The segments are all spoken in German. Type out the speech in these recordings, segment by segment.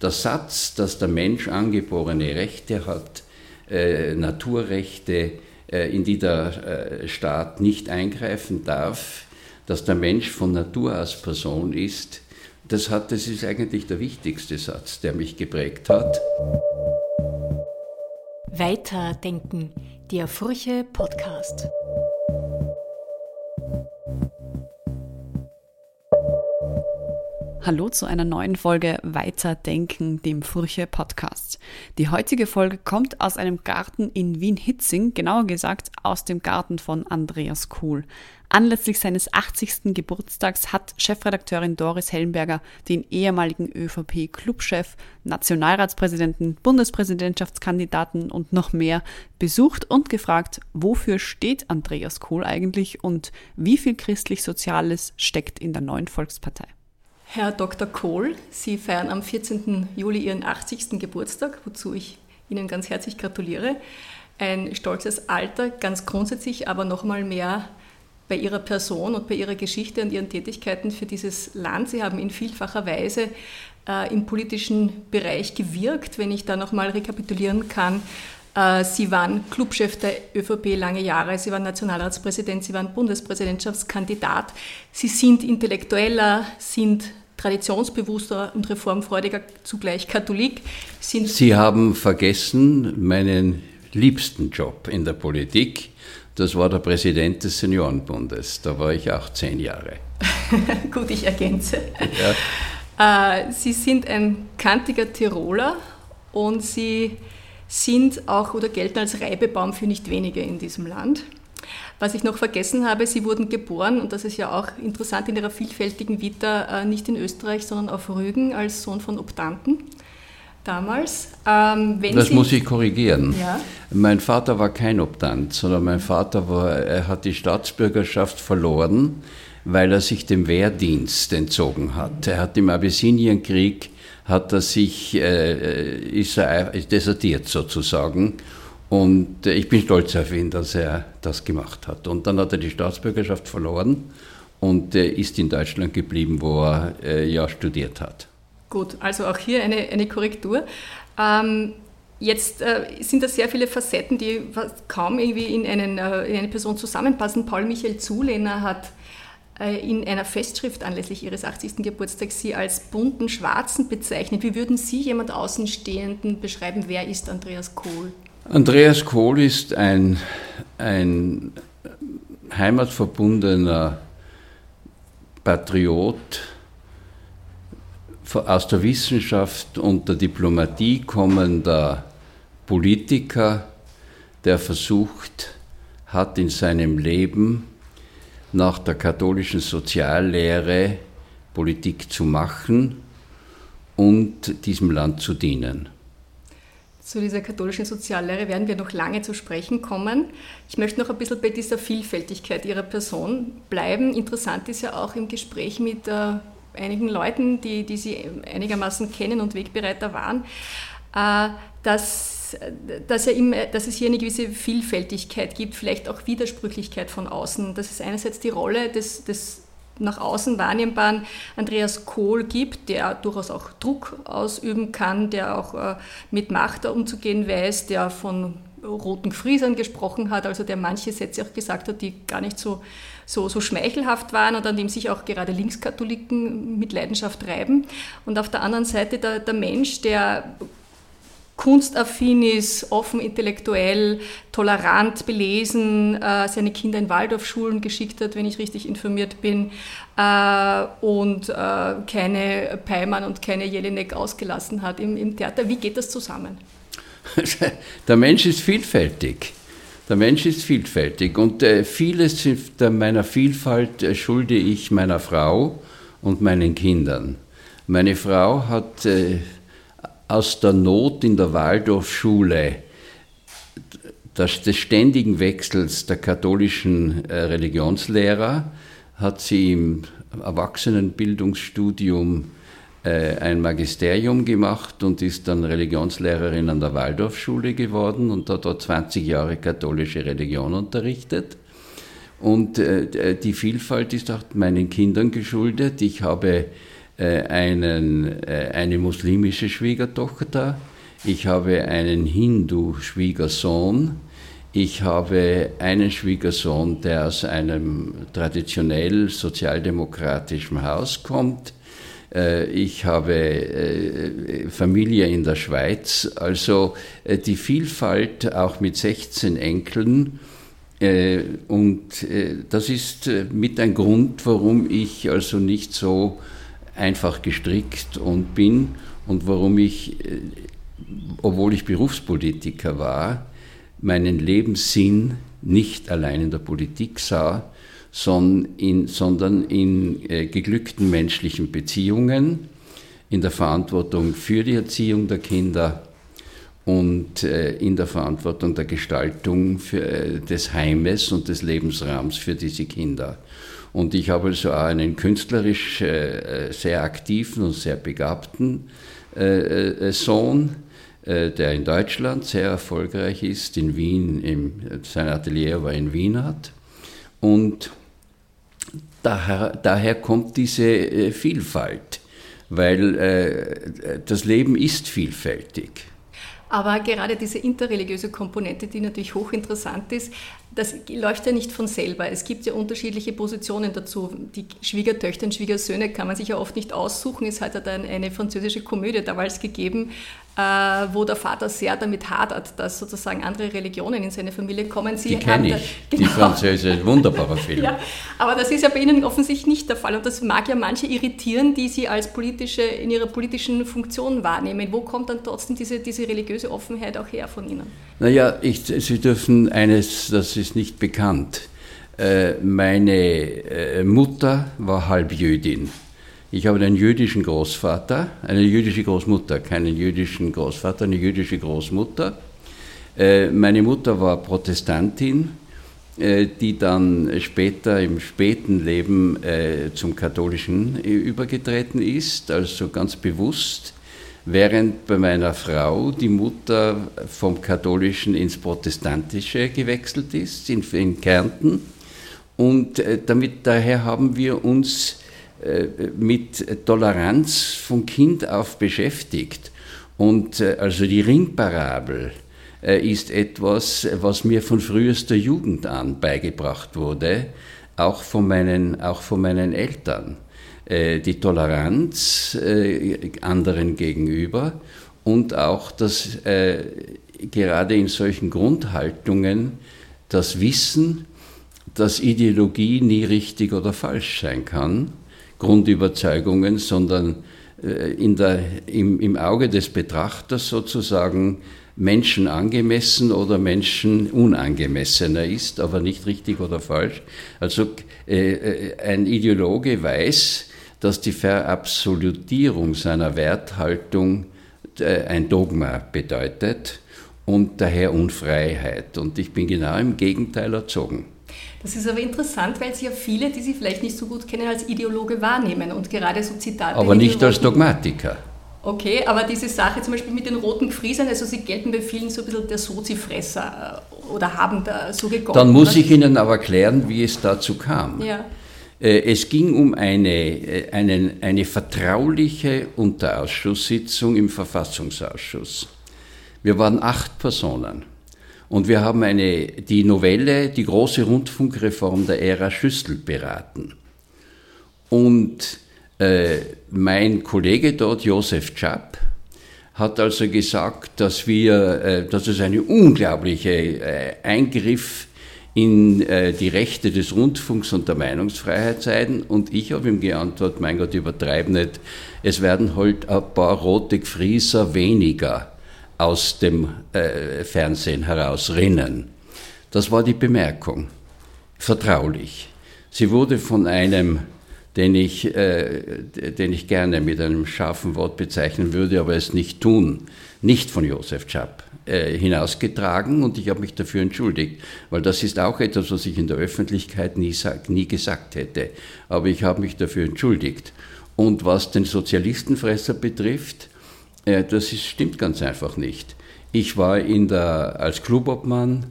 Der Satz, dass der Mensch angeborene Rechte hat, äh, Naturrechte, äh, in die der äh, Staat nicht eingreifen darf, dass der Mensch von Natur aus Person ist, das, hat, das ist eigentlich der wichtigste Satz, der mich geprägt hat. Weiterdenken, der Furche Podcast. Hallo zu einer neuen Folge Weiterdenken, dem Furche Podcast. Die heutige Folge kommt aus einem Garten in Wien-Hitzing, genauer gesagt aus dem Garten von Andreas Kuhl. Anlässlich seines 80. Geburtstags hat Chefredakteurin Doris Hellenberger den ehemaligen ÖVP-Clubchef, Nationalratspräsidenten, Bundespräsidentschaftskandidaten und noch mehr besucht und gefragt, wofür steht Andreas Kohl eigentlich und wie viel christlich-soziales steckt in der neuen Volkspartei. Herr Dr. Kohl, Sie feiern am 14. Juli Ihren 80. Geburtstag, wozu ich Ihnen ganz herzlich gratuliere. Ein stolzes Alter, ganz grundsätzlich, aber nochmal mehr bei Ihrer Person und bei Ihrer Geschichte und Ihren Tätigkeiten für dieses Land. Sie haben in vielfacher Weise äh, im politischen Bereich gewirkt. Wenn ich da nochmal rekapitulieren kann, Sie waren Clubchef der ÖVP lange Jahre, Sie waren Nationalratspräsident, Sie waren Bundespräsidentschaftskandidat. Sie sind Intellektueller, sind traditionsbewusster und reformfreudiger, zugleich Katholik. Sind Sie haben vergessen meinen liebsten Job in der Politik. Das war der Präsident des Seniorenbundes. Da war ich auch zehn Jahre. Gut, ich ergänze. Ja. Äh, Sie sind ein kantiger Tiroler und Sie sind auch oder gelten als Reibebaum für nicht wenige in diesem Land. Was ich noch vergessen habe, Sie wurden geboren, und das ist ja auch interessant in Ihrer vielfältigen Vita, äh, nicht in Österreich, sondern auf Rügen als Sohn von Optanten damals. Ähm, das Sie muss ich korrigieren. Ja? Mein Vater war kein Optant, sondern mein Vater war, er hat die Staatsbürgerschaft verloren, weil er sich dem Wehrdienst entzogen hat. Er hat im Abyssinienkrieg hat er sich, äh, ist er desertiert sozusagen. Und äh, ich bin stolz auf ihn, dass er das gemacht hat. Und dann hat er die Staatsbürgerschaft verloren und äh, ist in Deutschland geblieben, wo er äh, ja studiert hat. Gut, also auch hier eine, eine Korrektur. Ähm, jetzt äh, sind da sehr viele Facetten, die kaum irgendwie in, einen, äh, in eine Person zusammenpassen. Paul Michael Zulehner hat in einer Festschrift anlässlich Ihres 80. Geburtstags Sie als bunten Schwarzen bezeichnet. Wie würden Sie jemand Außenstehenden beschreiben, wer ist Andreas Kohl? Andreas Kohl ist ein, ein heimatverbundener Patriot aus der Wissenschaft und der Diplomatie kommender Politiker, der versucht hat in seinem Leben nach der katholischen Soziallehre Politik zu machen und diesem Land zu dienen. Zu dieser katholischen Soziallehre werden wir noch lange zu sprechen kommen. Ich möchte noch ein bisschen bei dieser Vielfältigkeit Ihrer Person bleiben. Interessant ist ja auch im Gespräch mit äh, einigen Leuten, die, die Sie einigermaßen kennen und Wegbereiter waren, äh, dass dass, ja immer, dass es hier eine gewisse Vielfältigkeit gibt, vielleicht auch Widersprüchlichkeit von außen. Dass es einerseits die Rolle des, des nach außen wahrnehmbaren Andreas Kohl gibt, der durchaus auch Druck ausüben kann, der auch äh, mit Macht umzugehen weiß, der von roten Friesern gesprochen hat, also der manche Sätze auch gesagt hat, die gar nicht so, so, so schmeichelhaft waren und an dem sich auch gerade Linkskatholiken mit Leidenschaft reiben. Und auf der anderen Seite der, der Mensch, der kunstaffin ist, offen intellektuell, tolerant, belesen, äh, seine Kinder in Waldorfschulen geschickt hat, wenn ich richtig informiert bin, äh, und äh, keine Peimann und keine Jelinek ausgelassen hat im, im Theater. Wie geht das zusammen? Der Mensch ist vielfältig. Der Mensch ist vielfältig und äh, vieles meiner Vielfalt äh, schulde ich meiner Frau und meinen Kindern. Meine Frau hat äh, aus der Not in der Waldorfschule, des, des ständigen Wechsels der katholischen äh, Religionslehrer, hat sie im Erwachsenenbildungsstudium äh, ein Magisterium gemacht und ist dann Religionslehrerin an der Waldorfschule geworden und hat dort 20 Jahre katholische Religion unterrichtet. Und äh, die Vielfalt ist auch meinen Kindern geschuldet. Ich habe einen, eine muslimische Schwiegertochter, ich habe einen Hindu-Schwiegersohn, ich habe einen Schwiegersohn, der aus einem traditionell sozialdemokratischen Haus kommt. Äh, ich habe äh, Familie in der Schweiz. Also äh, die Vielfalt auch mit 16 Enkeln. Und das ist mit ein Grund, warum ich also nicht so einfach gestrickt und bin und warum ich, obwohl ich Berufspolitiker war, meinen Lebenssinn nicht allein in der Politik sah, sondern in, sondern in äh, geglückten menschlichen Beziehungen, in der Verantwortung für die Erziehung der Kinder und äh, in der Verantwortung der Gestaltung äh, des Heimes und des Lebensraums für diese Kinder. Und ich habe also auch einen künstlerisch äh, sehr aktiven und sehr begabten äh, äh, Sohn, äh, der in Deutschland sehr erfolgreich ist, in Wien, im, sein Atelier war in Wien hat. Und daher, daher kommt diese äh, Vielfalt, weil äh, das Leben ist vielfältig. Aber gerade diese interreligiöse Komponente, die natürlich hochinteressant ist, das läuft ja nicht von selber. Es gibt ja unterschiedliche Positionen dazu. Die Schwiegertöchter und Schwiegersöhne kann man sich ja oft nicht aussuchen. Es hat ja dann eine französische Komödie damals gegeben, äh, wo der Vater sehr damit hadert, dass sozusagen andere Religionen in seine Familie kommen. Sie die kenne ich, genau. die französische, wunderbarer Film. ja, aber das ist ja bei Ihnen offensichtlich nicht der Fall und das mag ja manche irritieren, die Sie als politische, in ihrer politischen Funktion wahrnehmen. Wo kommt dann trotzdem diese, diese religiöse Offenheit auch her von Ihnen? Naja, ich, Sie dürfen eines, das ist nicht bekannt, äh, meine äh, Mutter war Halbjüdin. Ich habe einen jüdischen Großvater, eine jüdische Großmutter, keinen jüdischen Großvater, eine jüdische Großmutter. Äh, meine Mutter war Protestantin, die dann später im späten Leben zum Katholischen übergetreten ist, also ganz bewusst, während bei meiner Frau die Mutter vom Katholischen ins Protestantische gewechselt ist, in, in Kärnten. Und damit daher haben wir uns äh, mit Toleranz von Kind auf beschäftigt. Und äh, also die Ringparabel äh, ist etwas, was mir von frühester Jugend an beigebracht wurde, auch von meinen, auch von meinen Eltern. Die Toleranz anderen gegenüber und auch das gerade in solchen Grundhaltungen das Wissen, dass Ideologie nie richtig oder falsch sein kann Grundüberzeugungen, sondern äh, in der, im, im Auge des Betrachters sozusagen Menschen angemessen oder Menschen unangemessener ist, aber nicht richtig oder falsch. Also äh, äh, ein Ideologe weiß, dass die Verabsolutierung seiner Werthaltung äh, ein Dogma bedeutet und daher Unfreiheit. Und ich bin genau im Gegenteil erzogen. Das ist aber interessant, weil Sie ja viele, die Sie vielleicht nicht so gut kennen, als Ideologe wahrnehmen und gerade so Zitate. Aber nicht als Dogmatiker. Okay, aber diese Sache zum Beispiel mit den roten Friesern, also Sie gelten bei vielen so ein bisschen der Sozifresser äh, oder haben da so gegossen. Dann muss ich Ihnen aber erklären, wie es dazu kam. Ja. Äh, es ging um eine, äh, eine, eine vertrauliche Unterausschusssitzung im Verfassungsausschuss. Wir waren acht Personen. Und wir haben eine, die Novelle, die große Rundfunkreform der Ära Schüssel beraten. Und äh, mein Kollege dort, Josef Czap, hat also gesagt, dass wir, äh, dass es eine unglaubliche äh, Eingriff in äh, die Rechte des Rundfunks und der Meinungsfreiheit seien. Und ich habe ihm geantwortet, mein Gott, übertreib nicht, es werden halt ein paar rote Frieser weniger aus dem äh, Fernsehen herausrinnen. Das war die Bemerkung, vertraulich. Sie wurde von einem, den ich, äh, den ich gerne mit einem scharfen Wort bezeichnen würde, aber es nicht tun, nicht von Josef äh, hinausgetragen und ich habe mich dafür entschuldigt, weil das ist auch etwas, was ich in der Öffentlichkeit nie, nie gesagt hätte. Aber ich habe mich dafür entschuldigt. Und was den Sozialistenfresser betrifft, äh, das ist, stimmt ganz einfach nicht. Ich war in der, als Clubobmann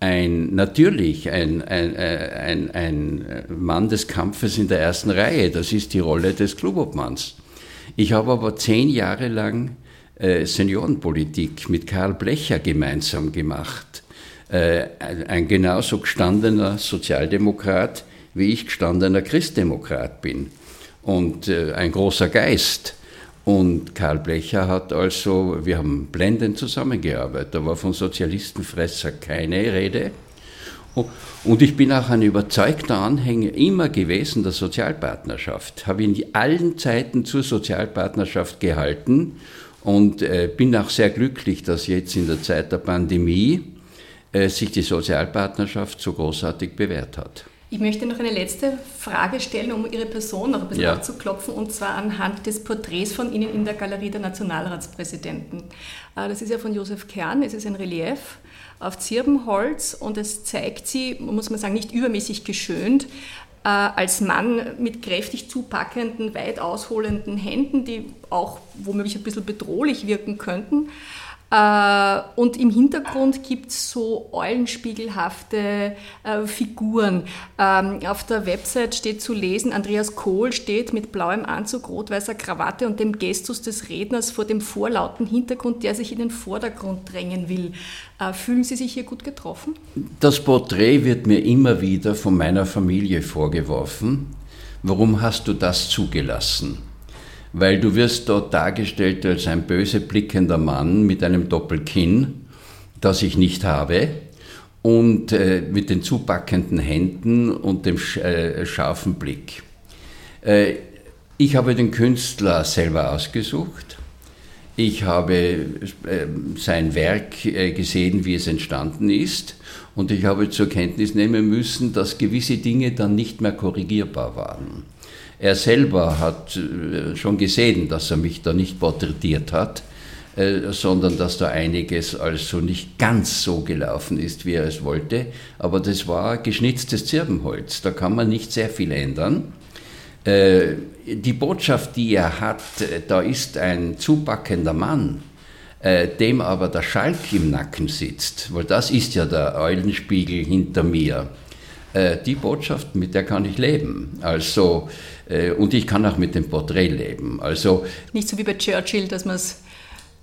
ein, natürlich ein, ein, ein, ein Mann des Kampfes in der ersten Reihe. Das ist die Rolle des Clubobmanns. Ich habe aber zehn Jahre lang äh, Seniorenpolitik mit Karl Blecher gemeinsam gemacht. Äh, ein genauso gestandener Sozialdemokrat, wie ich gestandener Christdemokrat bin. Und äh, ein großer Geist. Und Karl Blecher hat also, wir haben blendend zusammengearbeitet, da war von Sozialistenfresser keine Rede. Und ich bin auch ein überzeugter Anhänger immer gewesen der Sozialpartnerschaft, habe in allen Zeiten zur Sozialpartnerschaft gehalten und äh, bin auch sehr glücklich, dass jetzt in der Zeit der Pandemie äh, sich die Sozialpartnerschaft so großartig bewährt hat. Ich möchte noch eine letzte Frage stellen, um Ihre Person noch ein bisschen ja. aufzuklopfen, und zwar anhand des Porträts von Ihnen in der Galerie der Nationalratspräsidenten. Äh, das ist ja von Josef Kern, es ist ein Relief auf Zirbenholz und es zeigt sie, muss man sagen, nicht übermäßig geschönt, äh, als Mann mit kräftig zupackenden, weit ausholenden Händen, die auch womöglich ein bisschen bedrohlich wirken könnten. Äh, und im Hintergrund gibt es so eulenspiegelhafte äh, Figuren. Ähm, auf der Website steht zu lesen, Andreas Kohl steht mit blauem Anzug, rot-weißer Krawatte und dem Gestus des Redners vor dem vorlauten Hintergrund, der sich in den Vordergrund drängen will. Äh, fühlen Sie sich hier gut getroffen? Das Porträt wird mir immer wieder von meiner Familie vorgeworfen. Warum hast du das zugelassen? Weil du wirst dort dargestellt als ein böse blickender Mann mit einem Doppelkinn, das ich nicht habe, und äh, mit den zupackenden Händen und dem sch äh, scharfen Blick. Äh, ich habe den Künstler selber ausgesucht. Ich habe äh, sein Werk äh, gesehen, wie es entstanden ist. Und ich habe zur Kenntnis nehmen müssen, dass gewisse Dinge dann nicht mehr korrigierbar waren. Er selber hat äh, schon gesehen, dass er mich da nicht porträtiert hat, äh, sondern dass da einiges also nicht ganz so gelaufen ist, wie er es wollte. Aber das war geschnitztes Zirbenholz, da kann man nicht sehr viel ändern. Äh, die Botschaft, die er hat, da ist ein zupackender Mann, dem aber der Schalk im Nacken sitzt, weil das ist ja der Eulenspiegel hinter mir. Die Botschaft, mit der kann ich leben. Also äh, und ich kann auch mit dem Porträt leben. Also Nicht so wie bei Churchill, dass man es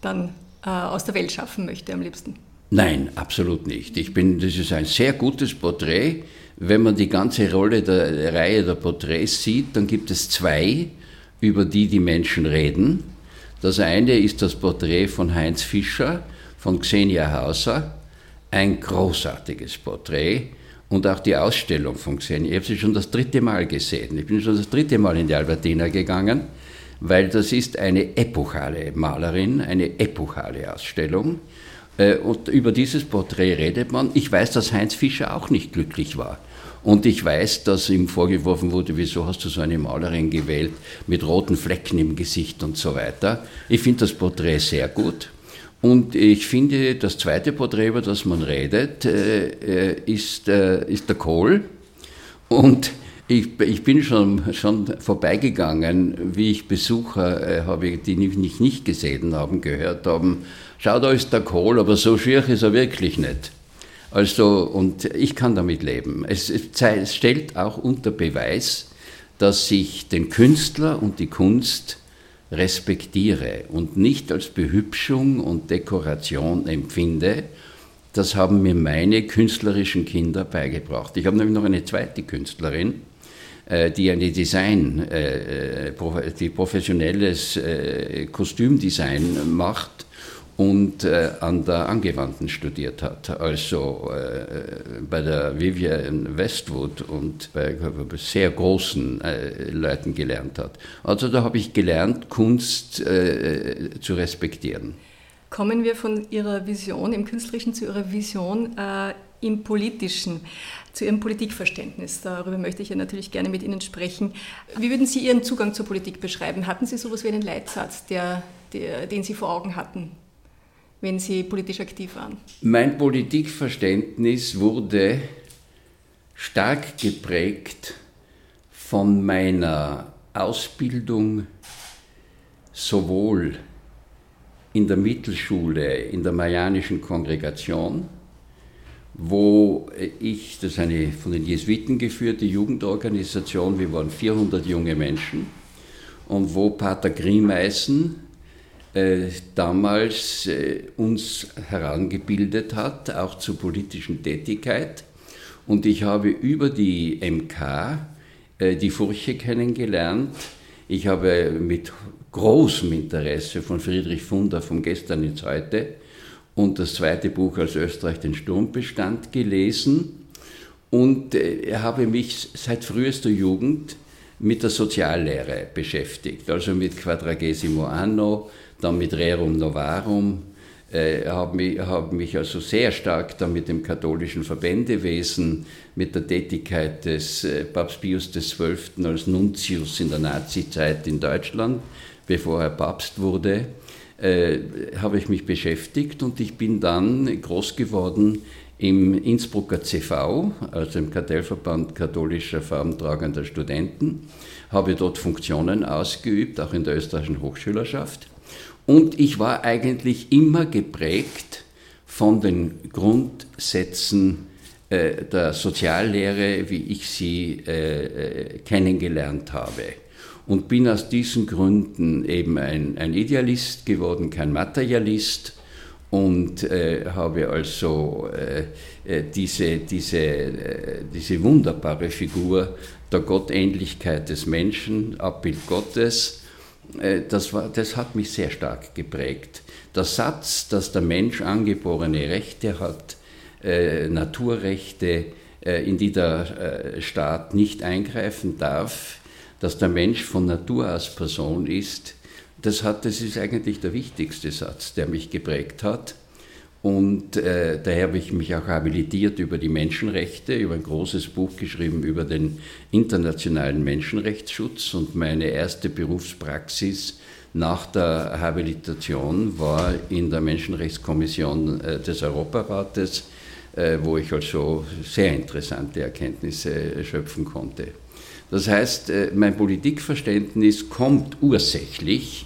dann äh, aus der Welt schaffen möchte am liebsten. Nein, absolut nicht. Ich bin, das ist ein sehr gutes Porträt. Wenn man die ganze Rolle der, der Reihe der Porträts sieht, dann gibt es zwei, über die die Menschen reden. Das eine ist das Porträt von Heinz Fischer, von Xenia Hauser. Ein großartiges Porträt und auch die Ausstellung von Xenia. Ich habe sie schon das dritte Mal gesehen. Ich bin schon das dritte Mal in die Albertina gegangen, weil das ist eine epochale Malerin, eine epochale Ausstellung. Äh, und über dieses Porträt redet man. Ich weiß, dass Heinz Fischer auch nicht glücklich war. Und ich weiß, dass ihm vorgeworfen wurde, wieso hast du so eine Malerin gewählt mit roten Flecken im Gesicht und so weiter. Ich finde das Porträt sehr gut. Und ich finde, das zweite Porträt, über das man redet, äh, äh, ist, äh, ist der Kohl. Und ich, ich bin schon, schon vorbeigegangen, wie ich Besucher habe, die mich nicht gesehen haben, gehört haben, schau, da ist der Kohl, aber so schier ist er wirklich nicht. Also, und ich kann damit leben. Es, es stellt auch unter Beweis, dass sich den Künstler und die Kunst respektiere und nicht als Behübschung und Dekoration empfinde, das haben mir meine künstlerischen Kinder beigebracht. Ich habe nämlich noch eine zweite Künstlerin, äh, die eine Design, äh, äh, die professionelles Kostümdesign macht und äh, an der Angewandten studiert hat, also äh, bei der Vivian Westwood und bei sehr großen äh, Leuten gelernt hat. Also da habe ich gelernt, Kunst äh, zu respektieren. Kommen wir von Ihrer Vision im Künstlerischen zu Ihrer Vision äh, im Politischen, zu Ihrem Politikverständnis. Darüber möchte ich ja natürlich gerne mit Ihnen sprechen. Wie würden Sie Ihren Zugang zur Politik beschreiben? Hatten Sie sowas wie einen Leitsatz, der, der, den Sie vor Augen hatten? Wenn Sie politisch aktiv waren? Mein Politikverständnis wurde stark geprägt von meiner Ausbildung sowohl in der Mittelschule, in der Marianischen Kongregation, wo ich, das ist eine von den Jesuiten geführte Jugendorganisation, wir waren 400 junge Menschen, und wo Pater Griemeisen äh, damals äh, uns herangebildet hat, auch zur politischen Tätigkeit. Und ich habe über die MK äh, die Furche kennengelernt. Ich habe mit großem Interesse von Friedrich Funder vom Gestern ins Heute und das zweite Buch als Österreich den Sturm bestand gelesen und äh, habe mich seit frühester Jugend mit der Soziallehre beschäftigt, also mit Quadragesimo Anno, dann mit Rerum Novarum, äh, habe mich, hab mich also sehr stark dann mit dem katholischen Verbändewesen, mit der Tätigkeit des äh, Papst Pius XII. als Nuntius in der Nazizeit in Deutschland, bevor er Papst wurde, äh, habe ich mich beschäftigt und ich bin dann groß geworden im Innsbrucker CV, also im Kartellverband katholischer farbentragender Studenten, habe dort Funktionen ausgeübt, auch in der österreichischen Hochschülerschaft. Und ich war eigentlich immer geprägt von den Grundsätzen äh, der Soziallehre, wie ich sie äh, äh, kennengelernt habe. Und bin aus diesen Gründen eben ein, ein Idealist geworden, kein Materialist und äh, habe also äh, diese, diese, äh, diese wunderbare Figur der Gottähnlichkeit des Menschen, Abbild Gottes, das, war, das hat mich sehr stark geprägt. Der Satz, dass der Mensch angeborene Rechte hat, äh, Naturrechte, in die der Staat nicht eingreifen darf, dass der Mensch von Natur aus Person ist, das, hat, das ist eigentlich der wichtigste Satz, der mich geprägt hat. Und äh, daher habe ich mich auch habilitiert über die Menschenrechte, über ein großes Buch geschrieben über den internationalen Menschenrechtsschutz. Und meine erste Berufspraxis nach der Habilitation war in der Menschenrechtskommission äh, des Europarates, äh, wo ich also sehr interessante Erkenntnisse schöpfen konnte. Das heißt, äh, mein Politikverständnis kommt ursächlich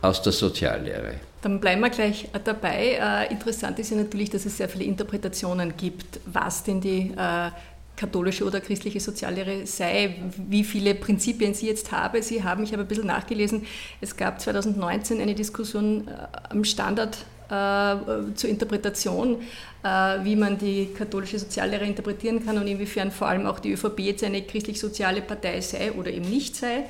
aus der Soziallehre. Dann bleiben wir gleich dabei. Äh, interessant ist ja natürlich, dass es sehr viele Interpretationen gibt, was denn die äh, katholische oder christliche Soziallehre sei, wie viele Prinzipien sie jetzt habe. Sie haben, ich habe ein bisschen nachgelesen, es gab 2019 eine Diskussion am Standard zur Interpretation, wie man die katholische Soziallehre interpretieren kann und inwiefern vor allem auch die ÖVP jetzt eine christlich-soziale Partei sei oder eben nicht sei.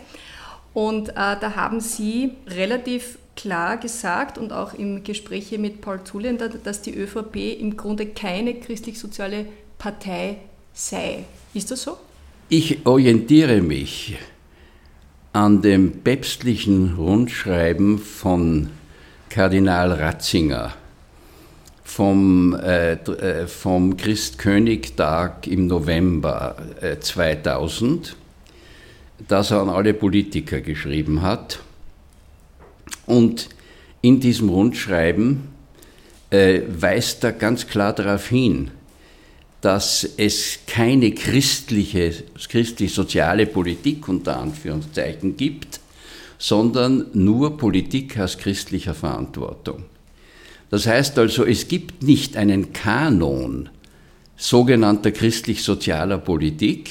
Und äh, da haben Sie relativ klar gesagt und auch im Gespräch mit Paul Zuländer, dass die ÖVP im Grunde keine christlich-soziale Partei sei. Ist das so? Ich orientiere mich an dem päpstlichen Rundschreiben von Kardinal Ratzinger vom, äh, äh vom Christkönigtag im November äh, 2000 das er an alle Politiker geschrieben hat. Und in diesem Rundschreiben äh, weist er ganz klar darauf hin, dass es keine christliche, christlich-soziale Politik unter Anführungszeichen gibt, sondern nur Politik aus christlicher Verantwortung. Das heißt also, es gibt nicht einen Kanon sogenannter christlich-sozialer Politik,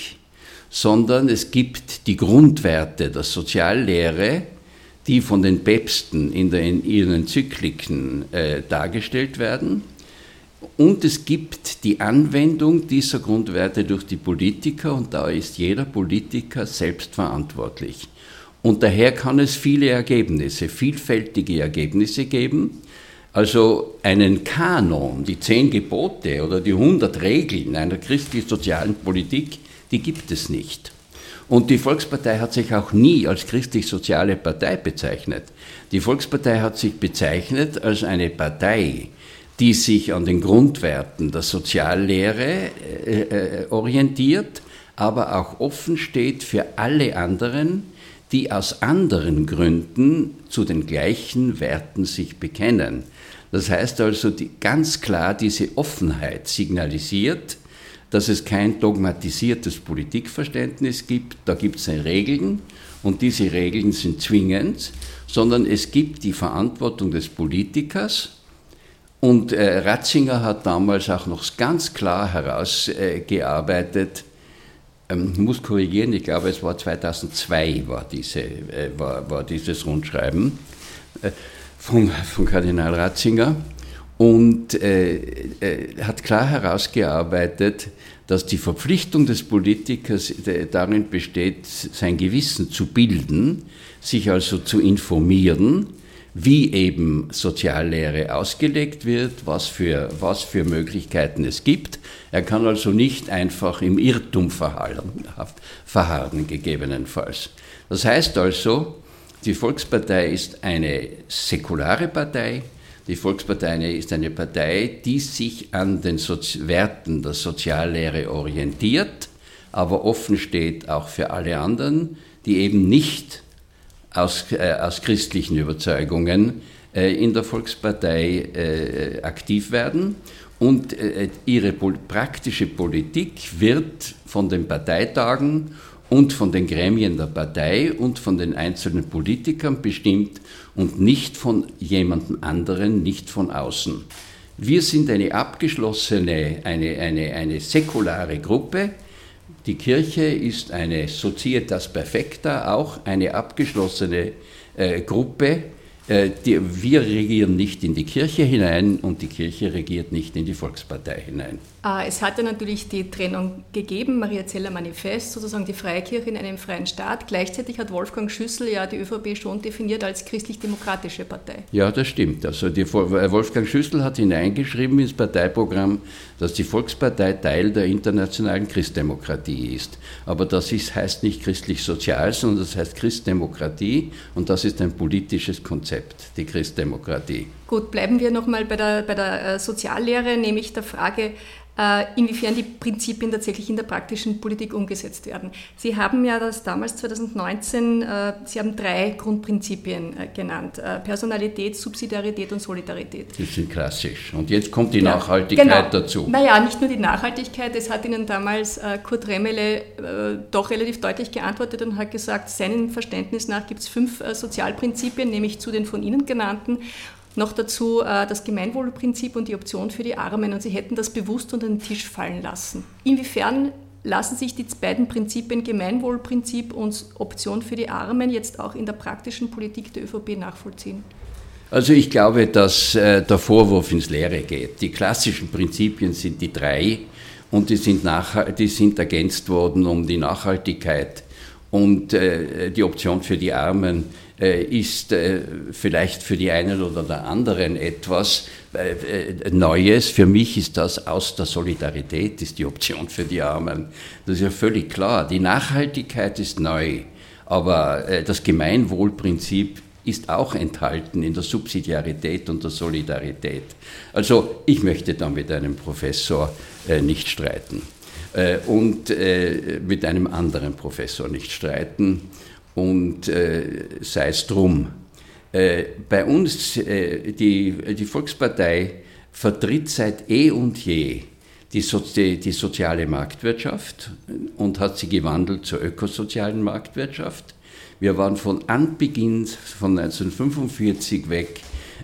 sondern es gibt die Grundwerte der Soziallehre, die von den Päpsten in, der, in ihren Enzykliken äh, dargestellt werden. Und es gibt die Anwendung dieser Grundwerte durch die Politiker und da ist jeder Politiker selbst verantwortlich. Und daher kann es viele Ergebnisse, vielfältige Ergebnisse geben. Also einen Kanon, die zehn Gebote oder die hundert Regeln einer christlich-sozialen Politik die gibt es nicht. Und die Volkspartei hat sich auch nie als christlich-soziale Partei bezeichnet. Die Volkspartei hat sich bezeichnet als eine Partei, die sich an den Grundwerten der Soziallehre äh, äh, orientiert, aber auch offen steht für alle anderen, die aus anderen Gründen zu den gleichen Werten sich bekennen. Das heißt also die, ganz klar diese Offenheit signalisiert, dass es kein dogmatisiertes Politikverständnis gibt, da gibt es Regeln und diese Regeln sind zwingend, sondern es gibt die Verantwortung des Politikers. Und äh, Ratzinger hat damals auch noch ganz klar herausgearbeitet, ähm, muss korrigieren, ich glaube, es war 2002 war, diese, äh, war, war dieses Rundschreiben äh, von, von Kardinal Ratzinger und äh, äh, hat klar herausgearbeitet, dass die Verpflichtung des Politikers äh, darin besteht, sein Gewissen zu bilden, sich also zu informieren, wie eben Soziallehre ausgelegt wird, was für, was für Möglichkeiten es gibt. Er kann also nicht einfach im Irrtum verharren, verharren gegebenenfalls. Das heißt also, die Volkspartei ist eine säkulare Partei, die Volkspartei ist eine Partei, die sich an den Sozi Werten der Soziallehre orientiert, aber offen steht auch für alle anderen, die eben nicht aus, äh, aus christlichen Überzeugungen äh, in der Volkspartei äh, aktiv werden. Und äh, ihre pol praktische Politik wird von den Parteitagen und von den Gremien der Partei und von den einzelnen Politikern bestimmt und nicht von jemandem anderen, nicht von außen. Wir sind eine abgeschlossene, eine, eine, eine säkulare Gruppe. Die Kirche ist eine Societas Perfecta, auch eine abgeschlossene äh, Gruppe, äh, die, wir regieren nicht in die Kirche hinein und die Kirche regiert nicht in die Volkspartei hinein. Ah, es hat ja natürlich die Trennung gegeben, Maria Zeller Manifest, sozusagen die Freie Kirche in einem freien Staat. Gleichzeitig hat Wolfgang Schüssel ja die ÖVP schon definiert als christlich-demokratische Partei. Ja, das stimmt. Also die, äh, Wolfgang Schüssel hat hineingeschrieben ins Parteiprogramm, dass die Volkspartei Teil der internationalen Christdemokratie ist. Aber das ist, heißt nicht christlich-sozial, sondern das heißt Christdemokratie und das ist ein politisches. Konzept, die Christdemokratie. Gut, bleiben wir nochmal bei der, bei der äh, Soziallehre, nämlich der Frage, äh, inwiefern die Prinzipien tatsächlich in der praktischen Politik umgesetzt werden. Sie haben ja das damals 2019, äh, Sie haben drei Grundprinzipien genannt, Personalität, Subsidiarität und Solidarität. Die sind klassisch. Und jetzt kommt die ja, Nachhaltigkeit genau. dazu. Naja, nicht nur die Nachhaltigkeit, es hat Ihnen damals Kurt Remmele doch relativ deutlich geantwortet und hat gesagt, seinem Verständnis nach gibt es fünf Sozialprinzipien, nämlich zu den von Ihnen genannten noch dazu äh, das Gemeinwohlprinzip und die Option für die Armen und sie hätten das bewusst unter den Tisch fallen lassen. Inwiefern lassen sich die beiden Prinzipien Gemeinwohlprinzip und Option für die Armen jetzt auch in der praktischen Politik der ÖVP nachvollziehen? Also ich glaube, dass äh, der Vorwurf ins Leere geht. Die klassischen Prinzipien sind die drei und die sind, nach, die sind ergänzt worden um die Nachhaltigkeit und äh, die Option für die Armen ist äh, vielleicht für die einen oder der anderen etwas äh, Neues. Für mich ist das aus der Solidarität, ist die Option für die Armen. Das ist ja völlig klar. Die Nachhaltigkeit ist neu, aber das Gemeinwohlprinzip ist auch enthalten in der Subsidiarität und der Solidarität. Also ich möchte da mit einem Professor nicht streiten und mit einem anderen Professor nicht streiten und äh, sei es drum. Äh, bei uns, äh, die, die Volkspartei vertritt seit eh und je die, so die, die, soziale Marktwirtschaft und hat sie gewandelt zur ökosozialen Marktwirtschaft. Wir waren von Anbeginn von 1945 weg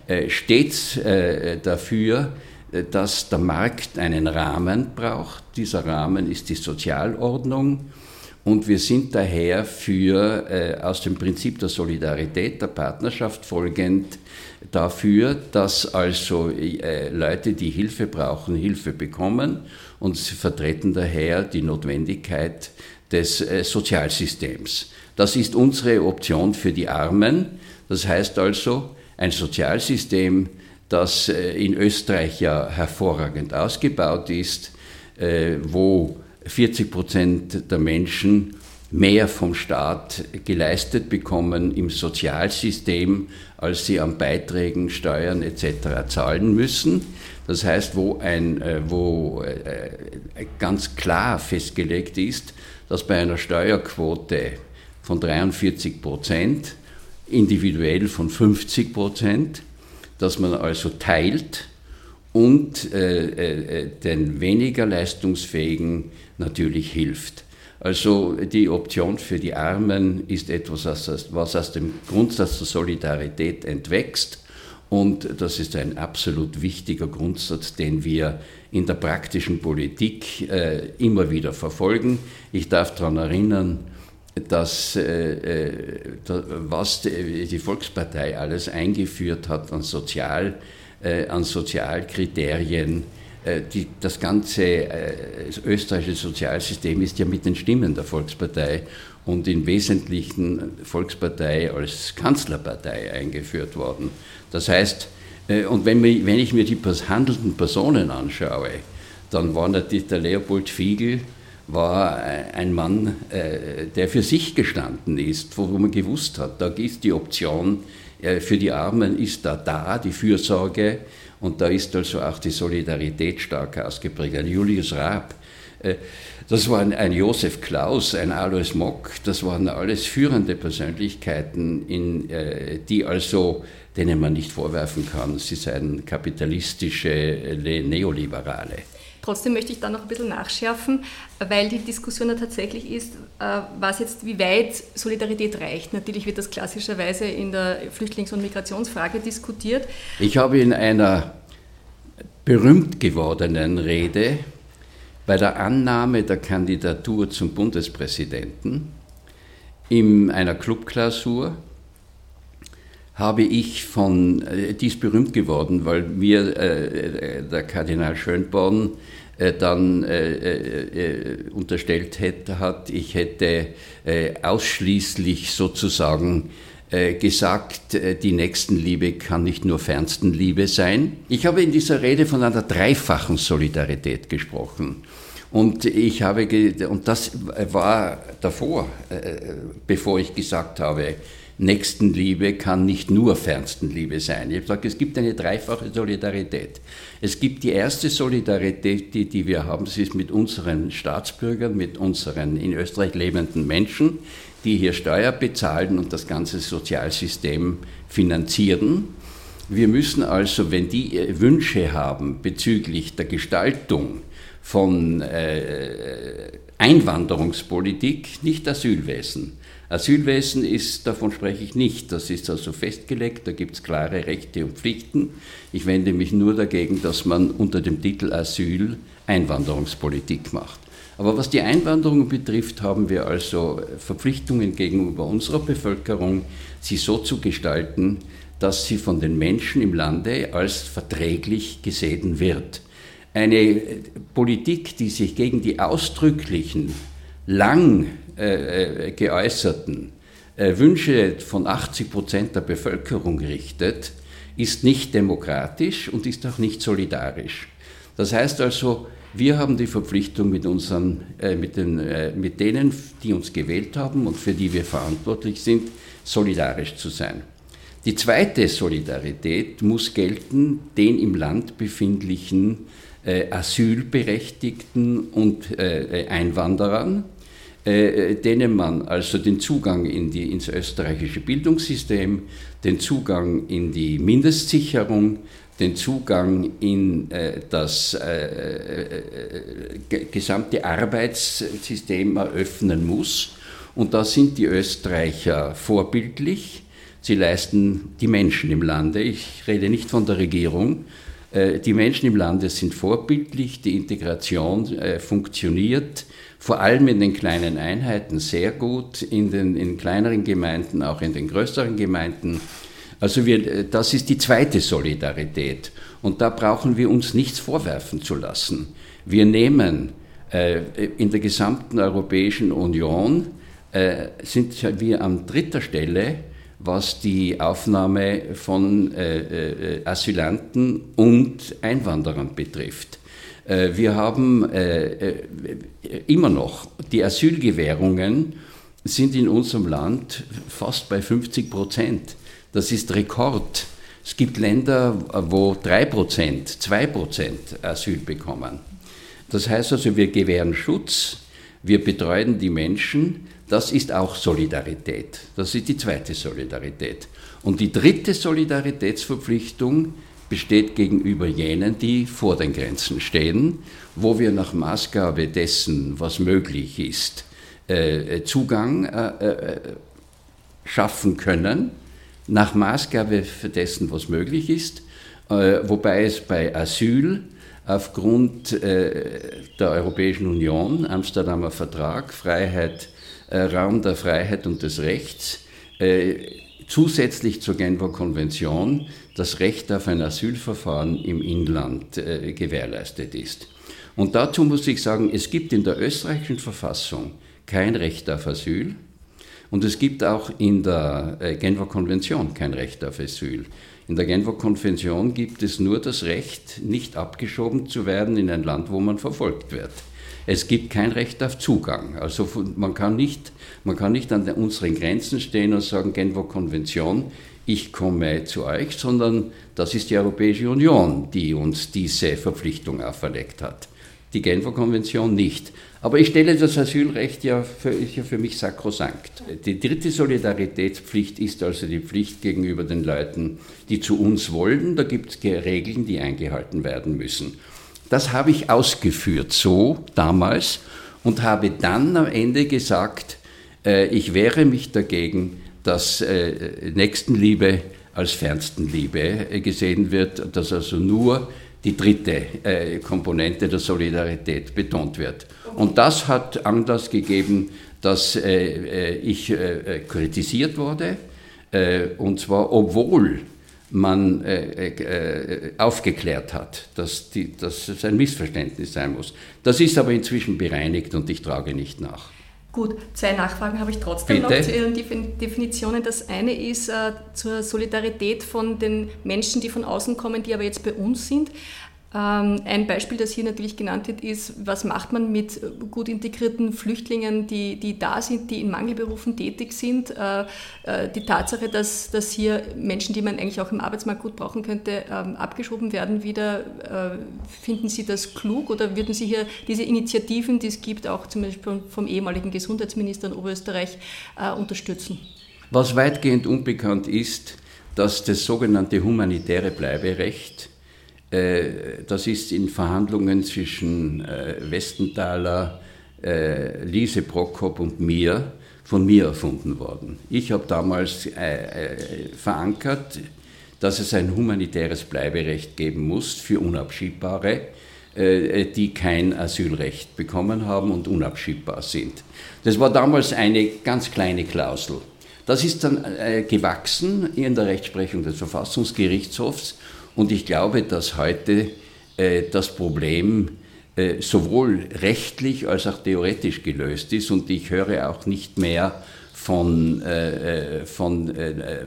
äh, stets äh, dafür, äh, dass der Markt einen Rahmen braucht. Dieser Rahmen ist die Sozialordnung und wir sind daher für, äh, aus dem Prinzip der Solidarität, der Partnerschaft folgend, dafür, dass also äh, Leute, die Hilfe brauchen, Hilfe bekommen und sie vertreten daher die Notwendigkeit des äh, Sozialsystems. Das ist unsere Option für die Armen. Das heißt also, ein Sozialsystem, das äh, in Österreich ja hervorragend ausgebaut ist, äh, wo 40 Prozent der Menschen mehr vom Staat geleistet bekommen im Sozialsystem, als sie an Beiträgen, Steuern etc. zahlen müssen. Das heißt, wo, ein, äh, wo äh, ganz klar festgelegt ist, dass bei einer Steuerquote von 43 Prozent, individuell von 50 Prozent, dass man also teilt und äh, den weniger leistungsfähigen natürlich hilft. Also die Option für die Armen ist etwas, was aus dem Grundsatz der Solidarität entwächst Und das ist ein absolut wichtiger Grundsatz, den wir in der praktischen Politik äh, immer wieder verfolgen. Ich darf daran erinnern, dass äh, äh was die Volkspartei alles eingeführt hat an, Sozial, äh, an Sozialkriterien, die, das ganze äh, österreichische Sozialsystem ist ja mit den Stimmen der Volkspartei und im Wesentlichen Volkspartei als Kanzlerpartei eingeführt worden. Das heißt, äh, und wenn, wenn ich mir die handelnden Personen anschaue, dann war natürlich der Leopold Fiegel war ein Mann, der für sich gestanden ist, wo man gewusst hat, da ist die Option für die Armen ist da da, die Fürsorge, und da ist also auch die Solidarität stark ausgeprägt. Ein Julius Raab, äh, das waren ein Josef Klaus, ein Alois Mock, das waren alles führende Persönlichkeiten, in, äh, die also, denen man nicht vorwerfen kann, sie seien kapitalistische äh, Neoliberale. Trotzdem möchte ich da noch ein bisschen nachschärfen, weil die Diskussion ja tatsächlich ist, äh, was jetzt, wie weit Solidarität reicht. Natürlich wird das klassischerweise in der Flüchtlings- und Migrationsfrage diskutiert. Ich habe in einer berühmt gewordenen Rede bei der Annahme der Kandidatur zum Bundespräsidenten in einer Clubklausur habe ich von, äh, die ist berühmt geworden, weil mir äh, der Kardinal Schönborn äh, dann äh, äh, unterstellt hätte, hat, ich hätte äh, ausschließlich sozusagen gesagt, die Nächstenliebe kann nicht nur Fernstenliebe sein. Ich habe in dieser Rede von einer dreifachen Solidarität gesprochen. Und ich habe, und das war davor, bevor ich gesagt habe, Nächstenliebe kann nicht nur Fernstenliebe sein. Ich habe gesagt, es gibt eine dreifache Solidarität. Es gibt die erste Solidarität, die, die wir haben, das ist mit unseren Staatsbürgern, mit unseren in Österreich lebenden Menschen, die hier Steuer bezahlen und das ganze Sozialsystem finanzieren. Wir müssen also, wenn die äh, Wünsche haben bezüglich der Gestaltung von äh, Einwanderungspolitik, nicht Asylwesen, Asylwesen ist, davon spreche ich nicht, das ist also festgelegt, da gibt es klare Rechte und Pflichten. Ich wende mich nur dagegen, dass man unter dem Titel Asyl Einwanderungspolitik macht. Aber was die Einwanderung betrifft, haben wir also Verpflichtungen gegenüber unserer Bevölkerung, sie so zu gestalten, dass sie von den Menschen im Lande als verträglich gesehen wird. Eine Politik, die sich gegen die ausdrücklichen, lang äh, äh, geäußerten äh, Wünsche von 80 Prozent der Bevölkerung richtet, ist nicht demokratisch und ist auch nicht solidarisch. Das heißt also, wir haben die Verpflichtung mit, unseren, mit, den, mit denen, die uns gewählt haben und für die wir verantwortlich sind, solidarisch zu sein. Die zweite Solidarität muss gelten den im Land befindlichen Asylberechtigten und Einwanderern, äh, denen man also den Zugang in die, ins österreichische Bildungssystem, den Zugang in die Mindestsicherung, den Zugang in äh, das äh, äh gesamte Arbeitssystem eröffnen muss. Und da sind die Österreicher vorbildlich. Sie leisten die Menschen im Lande, ich rede nicht von der Regierung, die Menschen im Lande sind vorbildlich, die Integration funktioniert vor allem in den kleinen Einheiten sehr gut, in den in kleineren Gemeinden, auch in den größeren Gemeinden. Also wir, das ist die zweite Solidarität. Und da brauchen wir uns nichts vorwerfen zu lassen. Wir nehmen äh, in der gesamten Europäischen Union, äh, sind wir an dritter Stelle, was die Aufnahme von äh, äh Asylanten und Einwanderern betrifft. Äh, wir haben äh, äh, immer noch die Asylgewährungen sind in unserem Land fast bei 50 Prozent. Das ist Rekord. Es gibt Länder, wo 3 Prozent, 2 Prozent Asyl bekommen. Das heißt also, wir gewähren Schutz, wir betreuen die Menschen. Das ist auch Solidarität. Das ist die zweite Solidarität. Und die dritte Solidaritätsverpflichtung besteht gegenüber jenen, die vor den Grenzen stehen, wo wir nach Maßgabe dessen, was möglich ist, äh, Zugang äh, äh, schaffen können nach Maßgabe dessen, was möglich ist, äh, wobei es bei Asyl aufgrund äh, der Europäischen Union, Amsterdamer Vertrag, Freiheit, äh, Raum der Freiheit und des Rechts, zusätzlich zur Genfer Konvention das Recht auf ein Asylverfahren im Inland gewährleistet ist. Und dazu muss ich sagen, es gibt in der österreichischen Verfassung kein Recht auf Asyl und es gibt auch in der Genfer Konvention kein Recht auf Asyl. In der Genfer Konvention gibt es nur das Recht, nicht abgeschoben zu werden in ein Land, wo man verfolgt wird. Es gibt kein Recht auf Zugang. Also man kann nicht, man kann nicht an unseren Grenzen stehen und sagen, Genfer Konvention, ich komme zu euch, sondern das ist die Europäische Union, die uns diese Verpflichtung auferlegt hat. Die Genfer Konvention nicht. Aber ich stelle das Asylrecht ja für, ist ja für mich sakrosankt. Die dritte Solidaritätspflicht ist also die Pflicht gegenüber den Leuten, die zu uns wollen. Da gibt es Regeln, die eingehalten werden müssen. Das habe ich ausgeführt so damals und habe dann am Ende gesagt, äh, ich wehre mich dagegen, dass äh, Nächstenliebe als Fernstenliebe äh, gesehen wird, dass also nur die dritte äh, Komponente der Solidarität betont wird. Und das hat Anlass gegeben, dass ich kritisiert wurde, und zwar obwohl man aufgeklärt hat, dass, die, dass es ein Missverständnis sein muss. Das ist aber inzwischen bereinigt und ich trage nicht nach. Gut, zwei Nachfragen habe ich trotzdem Bitte? noch zu Ihren Definitionen. Das eine ist äh, zur Solidarität von den Menschen, die von außen kommen, die aber jetzt bei uns sind. Ähm, ein Beispiel, das hier natürlich genannt wird, ist, was macht man mit gut integrierten Flüchtlingen, die, die da sind, die in Mangelberufen tätig sind. Äh, äh, die Tatsache, dass, dass hier Menschen, die man eigentlich auch im Arbeitsmarkt gut brauchen könnte, ähm, abgeschoben werden wieder. Äh, finden Sie das klug oder würden Sie hier diese Initiativen, die es gibt, auch zum Beispiel vom ehemaligen Gesundheitsminister in Oberösterreich, unterstützen? Was weitgehend unbekannt ist, dass das sogenannte humanitäre Bleiberecht äh, das ist in Verhandlungen zwischen äh, Westenthaler, äh, Lise Prokop und mir von mir erfunden worden. Ich habe damals verankert, dass es ein humanitäres Bleiberecht geben muss für Unabschiebbare, die kein Asylrecht bekommen haben und unabschiebbar sind. Das war damals eine ganz kleine Klausel. Das ist dann gewachsen in der Rechtsprechung des Verfassungsgerichtshofs und ich glaube, dass heute äh, das Problem äh, sowohl rechtlich als auch theoretisch gelöst ist. Und ich höre auch nicht mehr von, äh, äh von äh,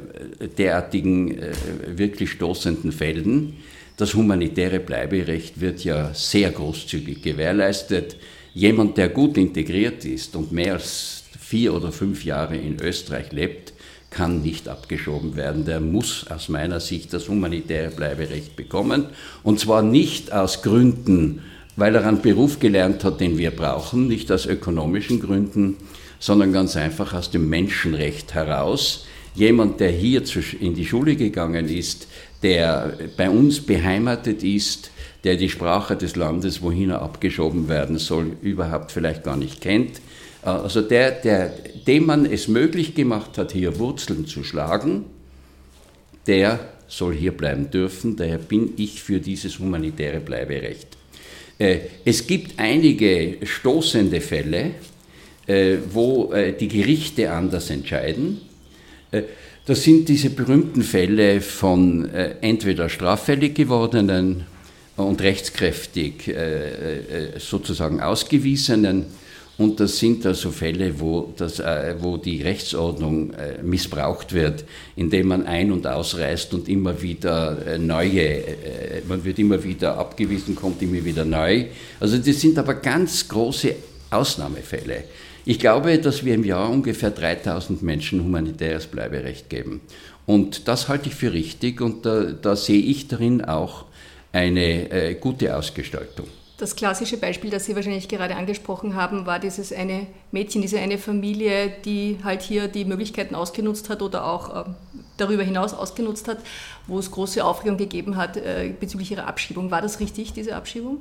derartigen äh, wirklich stoßenden Fällen. Das humanitäre Bleiberecht wird ja sehr großzügig gewährleistet. Jemand, der gut integriert ist und mehr als vier oder fünf Jahre in Österreich lebt, kann nicht abgeschoben werden. Der muss aus meiner Sicht das humanitäre Bleiberecht bekommen. Und zwar nicht aus Gründen, weil er einen Beruf gelernt hat, den wir brauchen, nicht aus ökonomischen Gründen, sondern ganz einfach aus dem Menschenrecht heraus. Jemand, der hier in die Schule gegangen ist, der bei uns beheimatet ist, der die Sprache des Landes, wohin er abgeschoben werden soll, überhaupt vielleicht gar nicht kennt, also der, der, dem man es möglich gemacht hat, hier Wurzeln zu schlagen, der soll hier bleiben dürfen. Daher bin ich für dieses humanitäre Bleiberecht. Äh, es gibt einige stoßende Fälle, äh, wo die Gerichte anders entscheiden. Das sind diese berühmten Fälle von entweder straffällig gewordenen und rechtskräftig sozusagen ausgewiesenen und das sind also Fälle, wo, das, äh, wo die Rechtsordnung äh, missbraucht wird, indem man ein- und ausreist und immer wieder äh, neue, man wird immer wieder abgewiesen, kommt immer wieder neu. Also das sind aber ganz große Ausnahmefälle. Ich glaube, dass wir im Jahr ungefähr 3000 Menschen humanitäres Bleiberecht geben. Und das halte ich für richtig und da, da sehe ich darin auch eine gute Ausgestaltung. Das klassische Beispiel, das Sie wahrscheinlich gerade angesprochen haben, war dieses eine Mädchen, diese eine Familie, die halt hier die Möglichkeiten ausgenutzt hat oder auch äh, darüber hinaus ausgenutzt hat, wo es große Aufregung gegeben hat äh, bezüglich ihrer Abschiebung. War das richtig, diese Abschiebung?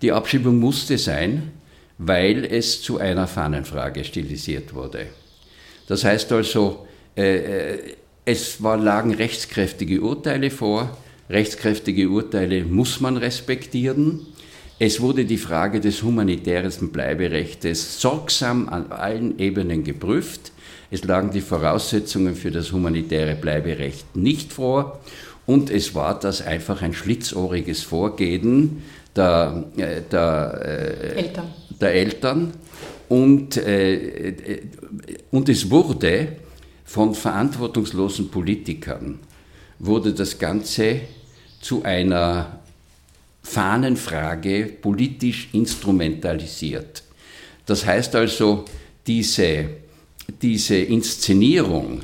Die Abschiebung musste sein, weil es zu einer Fahnenfrage stilisiert wurde. Das heißt also, äh, es war, lagen rechtskräftige Urteile vor. Rechtskräftige Urteile muss man respektieren. Es wurde die Frage des humanitären Bleiberechtes sorgsam an allen Ebenen geprüft. Es lagen die Voraussetzungen für das humanitäre Bleiberecht nicht vor und es war das einfach ein schlitzohriges Vorgehen der, äh, der, äh, Eltern. der Eltern. Und, äh, und es wurde von verantwortungslosen Politikern, wurde das Ganze zu einer Fahnenfrage politisch instrumentalisiert. Das heißt also, diese, diese Inszenierung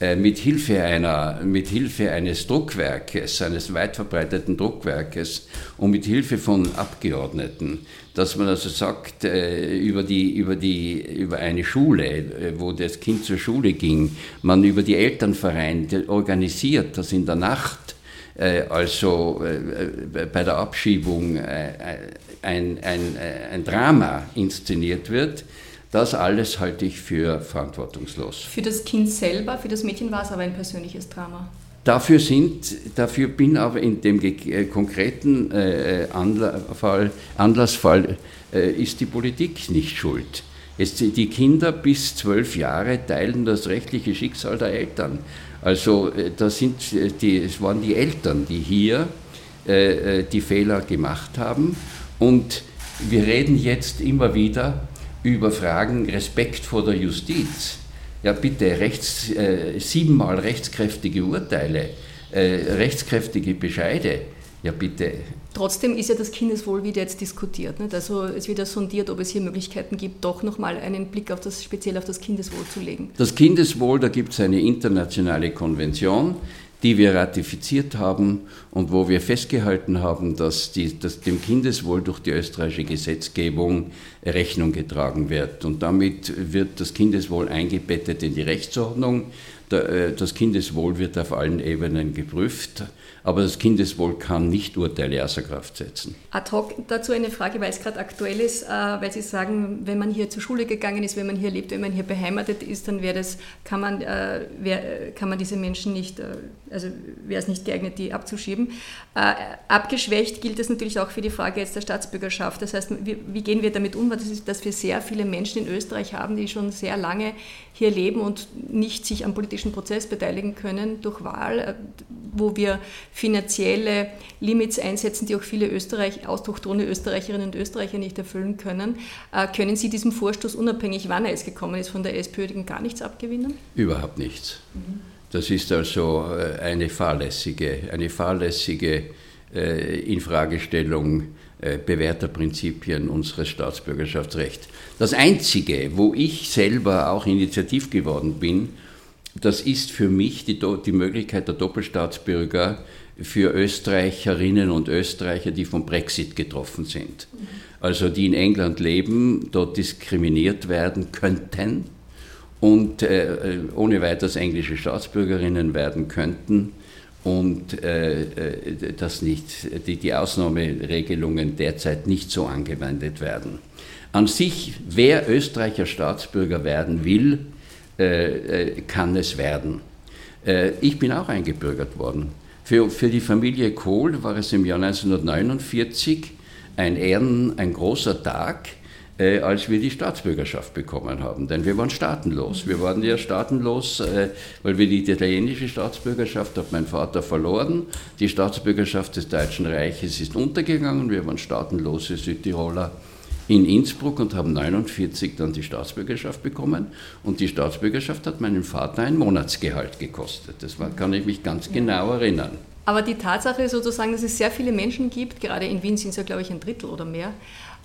äh, mit Hilfe, einer, mit Hilfe eines Druckwerkes, eines weit verbreiteten Druckwerkes und mit Hilfe von Abgeordneten, dass man also sagt, äh, über, die, über, die, über eine Schule, äh, wo das Kind zur Schule ging, man über die Elternvereine organisiert, dass in der Nacht also bei der Abschiebung ein, ein, ein Drama inszeniert wird, das alles halte ich für verantwortungslos. Für das Kind selber, für das Mädchen war es aber ein persönliches Drama. Dafür, sind, dafür bin aber in dem äh, konkreten äh, Anlassfall, äh, ist die Politik nicht schuld. Die Kinder bis zwölf Jahre teilen das rechtliche Schicksal der Eltern. Also äh, da sind die, es waren die Eltern, die hier äh, äh, die Fehler gemacht haben. Und wir reden jetzt immer wieder über Fragen Respekt vor der Justiz. Ja, bitte, rechts, äh, siebenmal rechtskräftige Urteile, äh, rechtskräftige Bescheide. Ja, bitte. Trotzdem ist ja das Kindeswohl wieder jetzt diskutiert. Nicht? Also es wird ja sondiert, ob es hier Möglichkeiten gibt, doch nochmal einen Blick auf das, speziell auf das Kindeswohl zu legen. Das Kindeswohl, da gibt es eine internationale Konvention, die wir ratifiziert haben und wo wir festgehalten haben, dass, die, dass, dem Kindeswohl durch die österreichische Gesetzgebung Rechnung getragen wird. Und damit wird das Kindeswohl eingebettet in die Rechtsordnung. Äh, das Kindeswohl wird auf allen Ebenen geprüft aber das Kindeswohl kann nicht Urteile außer Kraft setzen. Ad hoc dazu eine Frage, weil es gerade aktuell ist, äh, weil Sie sagen, wenn man hier zur Schule gegangen ist, wenn man hier lebt, wenn man hier beheimatet ist, dann wäre das, kann man, äh, wär, kann man diese Menschen nicht, äh, also wäre es nicht geeignet, die abzuschieben. Abgeschwächt gilt es natürlich auch für die Frage jetzt der Staatsbürgerschaft. Das heißt, wie, gehen wir damit um, dass wir sehr viele Menschen in Österreich haben, die schon sehr lange hier leben und nicht sich am politischen Prozess beteiligen können durch Wahl, wo wir finanzielle Limits einsetzen, die auch viele Österreich, autochthone Österreicherinnen und Österreicher nicht erfüllen können. Äh, können Sie diesem Vorstoß, unabhängig wann er jetzt gekommen ist, von der SPÖ gar nichts abgewinnen? Überhaupt nichts. Mhm. Das ist also äh, eine fahrlässige, eine fahrlässige äh, Infragestellung äh, bewährter Prinzipien unseres Staatsbürgerschaftsrechts. Das Einzige, wo ich selber auch initiativ geworden bin, das ist für mich die, die Möglichkeit der Doppelstaatsbürger für Österreicherinnen und Österreicher, die vom Brexit getroffen sind. Also die in England leben, dort diskriminiert werden könnten und äh, ohne weiteres englische Staatsbürgerinnen werden könnten und äh, äh dass nicht, die, die Ausnahmeregelungen derzeit nicht so angewendet werden. An sich, wer Österreicher Staatsbürger werden will, äh, äh, kann es werden. Äh, ich bin auch eingebürgert worden. Für, für die Familie Kohl war es im Jahr 1949 ein Ehren, ein großer Tag, äh, als wir die Staatsbürgerschaft bekommen haben. Denn wir waren staatenlos. Wir waren ja staatenlos, äh, weil wir die italienische Staatsbürgerschaft hat mein Vater verloren. Die Staatsbürgerschaft des Deutschen Reiches ist untergegangen. Wir waren staatenlose Südtiroler in Innsbruck und haben 49 dann die Staatsbürgerschaft bekommen. Und die Staatsbürgerschaft hat meinen Vater ein Monatsgehalt gekostet. Das war, kann ich mich ganz ja. genau erinnern. Aber die Tatsache sozusagen, dass es sehr viele Menschen gibt, gerade in Wien sind es ja, glaube ich, ein Drittel oder mehr,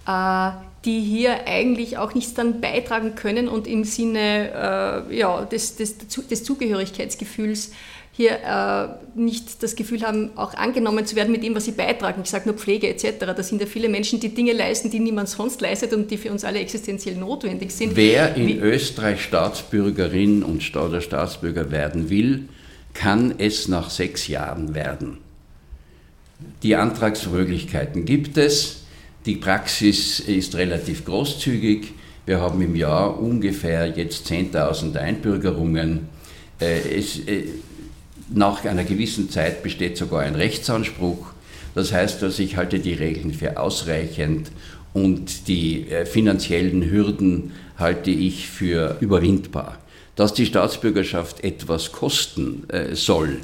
äh, die hier eigentlich auch nichts dann beitragen können und im Sinne äh, ja, des, des, des Zugehörigkeitsgefühls hier äh, nicht das Gefühl haben, auch angenommen zu werden mit dem, was sie beitragen. Ich sage nur Pflege etc. Da sind ja viele Menschen, die Dinge leisten, die niemand sonst leistet und die für uns alle existenziell notwendig sind. Wer in Wie Österreich Staatsbürgerin und oder Staatsbürger werden will, kann es nach sechs Jahren werden. Die Antragsmöglichkeiten gibt es. Die Praxis ist relativ großzügig. Wir haben im Jahr ungefähr jetzt 10.000 Einbürgerungen Es, nach einer gewissen Zeit besteht sogar ein Rechtsanspruch. Das heißt, dass ich halte die Regeln für ausreichend und die finanziellen Hürden halte ich für überwindbar. Dass die Staatsbürgerschaft etwas kosten soll,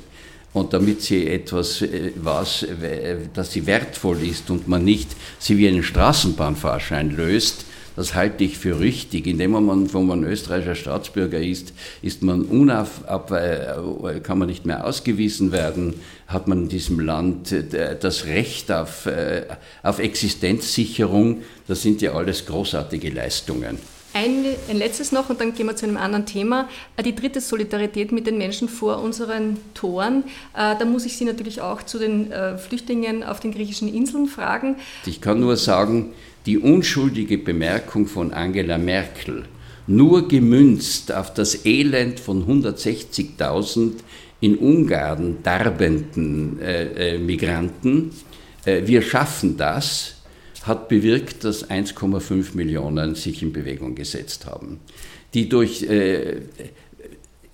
und damit sie etwas äh, was, äh, dass sie wertvoll ist und man nicht sie wie einen Straßenbahnfahrschein löst, das halte ich für richtig. In dem Moment, wo man österreichischer Staatsbürger ist, ist man unauf, äh, kann man nicht mehr ausgewiesen werden, hat man in diesem Land das Recht auf, auf Existenzsicherung. Das sind ja alles großartige Leistungen. Ein, ein, letztes noch und dann gehen wir zu einem anderen Thema. Äh, die dritte Solidarität mit den Menschen vor unseren Toren. Äh, da muss ich Sie natürlich auch zu den äh, Flüchtlingen auf den griechischen Inseln fragen. Ich kann nur sagen, die unschuldige Bemerkung von Angela Merkel, nur gemünzt auf das Elend von 160.000 in Ungarn darbenden Migranten, wir schaffen das, hat bewirkt, dass 1,5 Millionen sich in Bewegung gesetzt haben. Die durch, äh,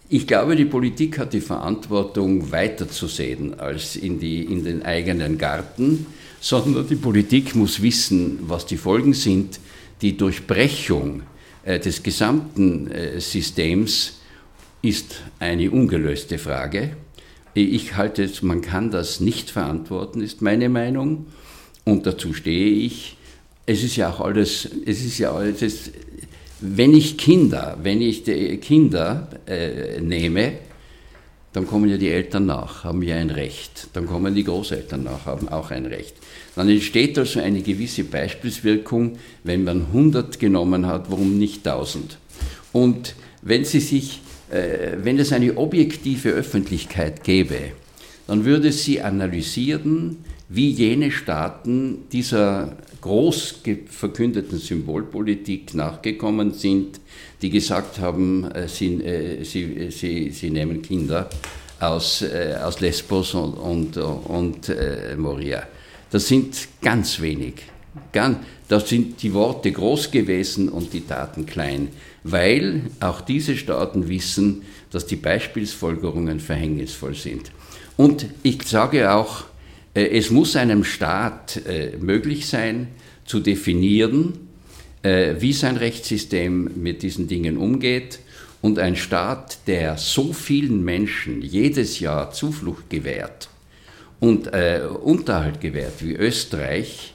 ich glaube, die Politik hat die Verantwortung, weiterzusehen als in, die, in den eigenen Garten, sondern die Politik muss wissen, was die Folgen sind. Die Durchbrechung äh, des gesamten äh, Systems ist eine ungelöste Frage. Ich halte es, man kann das nicht verantworten, ist meine Meinung und dazu stehe ich. Es ist ja auch alles, es ist ja alles, wenn ich Kinder, wenn ich die Kinder äh, nehme, dann kommen ja die Eltern nach, haben ja ein Recht. Dann kommen die Großeltern nach, haben auch ein Recht. Dann entsteht also eine gewisse Beispielswirkung, wenn man 100 genommen hat, warum nicht 1000? Und wenn Sie sich, äh, wenn es eine objektive Öffentlichkeit gäbe, dann würde sie analysieren, wie jene Staaten dieser groß verkündeten Symbolpolitik nachgekommen sind, die gesagt haben, äh, sie, äh, sie, sie, sie nehmen Kinder aus, äh, aus Lesbos und, und, und Moria. Das sind ganz wenig. Ganz, da sind die Worte groß gewesen und die Taten klein, weil auch diese Staaten wissen, dass die Beispielsfolgerungen verhängnisvoll sind. Und ich sage auch, äh, es muss einem Staat äh, möglich sein, zu definieren, äh, wie sein Rechtssystem mit diesen Dingen umgeht. Und ein Staat, der so vielen Menschen jedes Jahr Zuflucht gewährt und Unterhalt gewährt wie Österreich,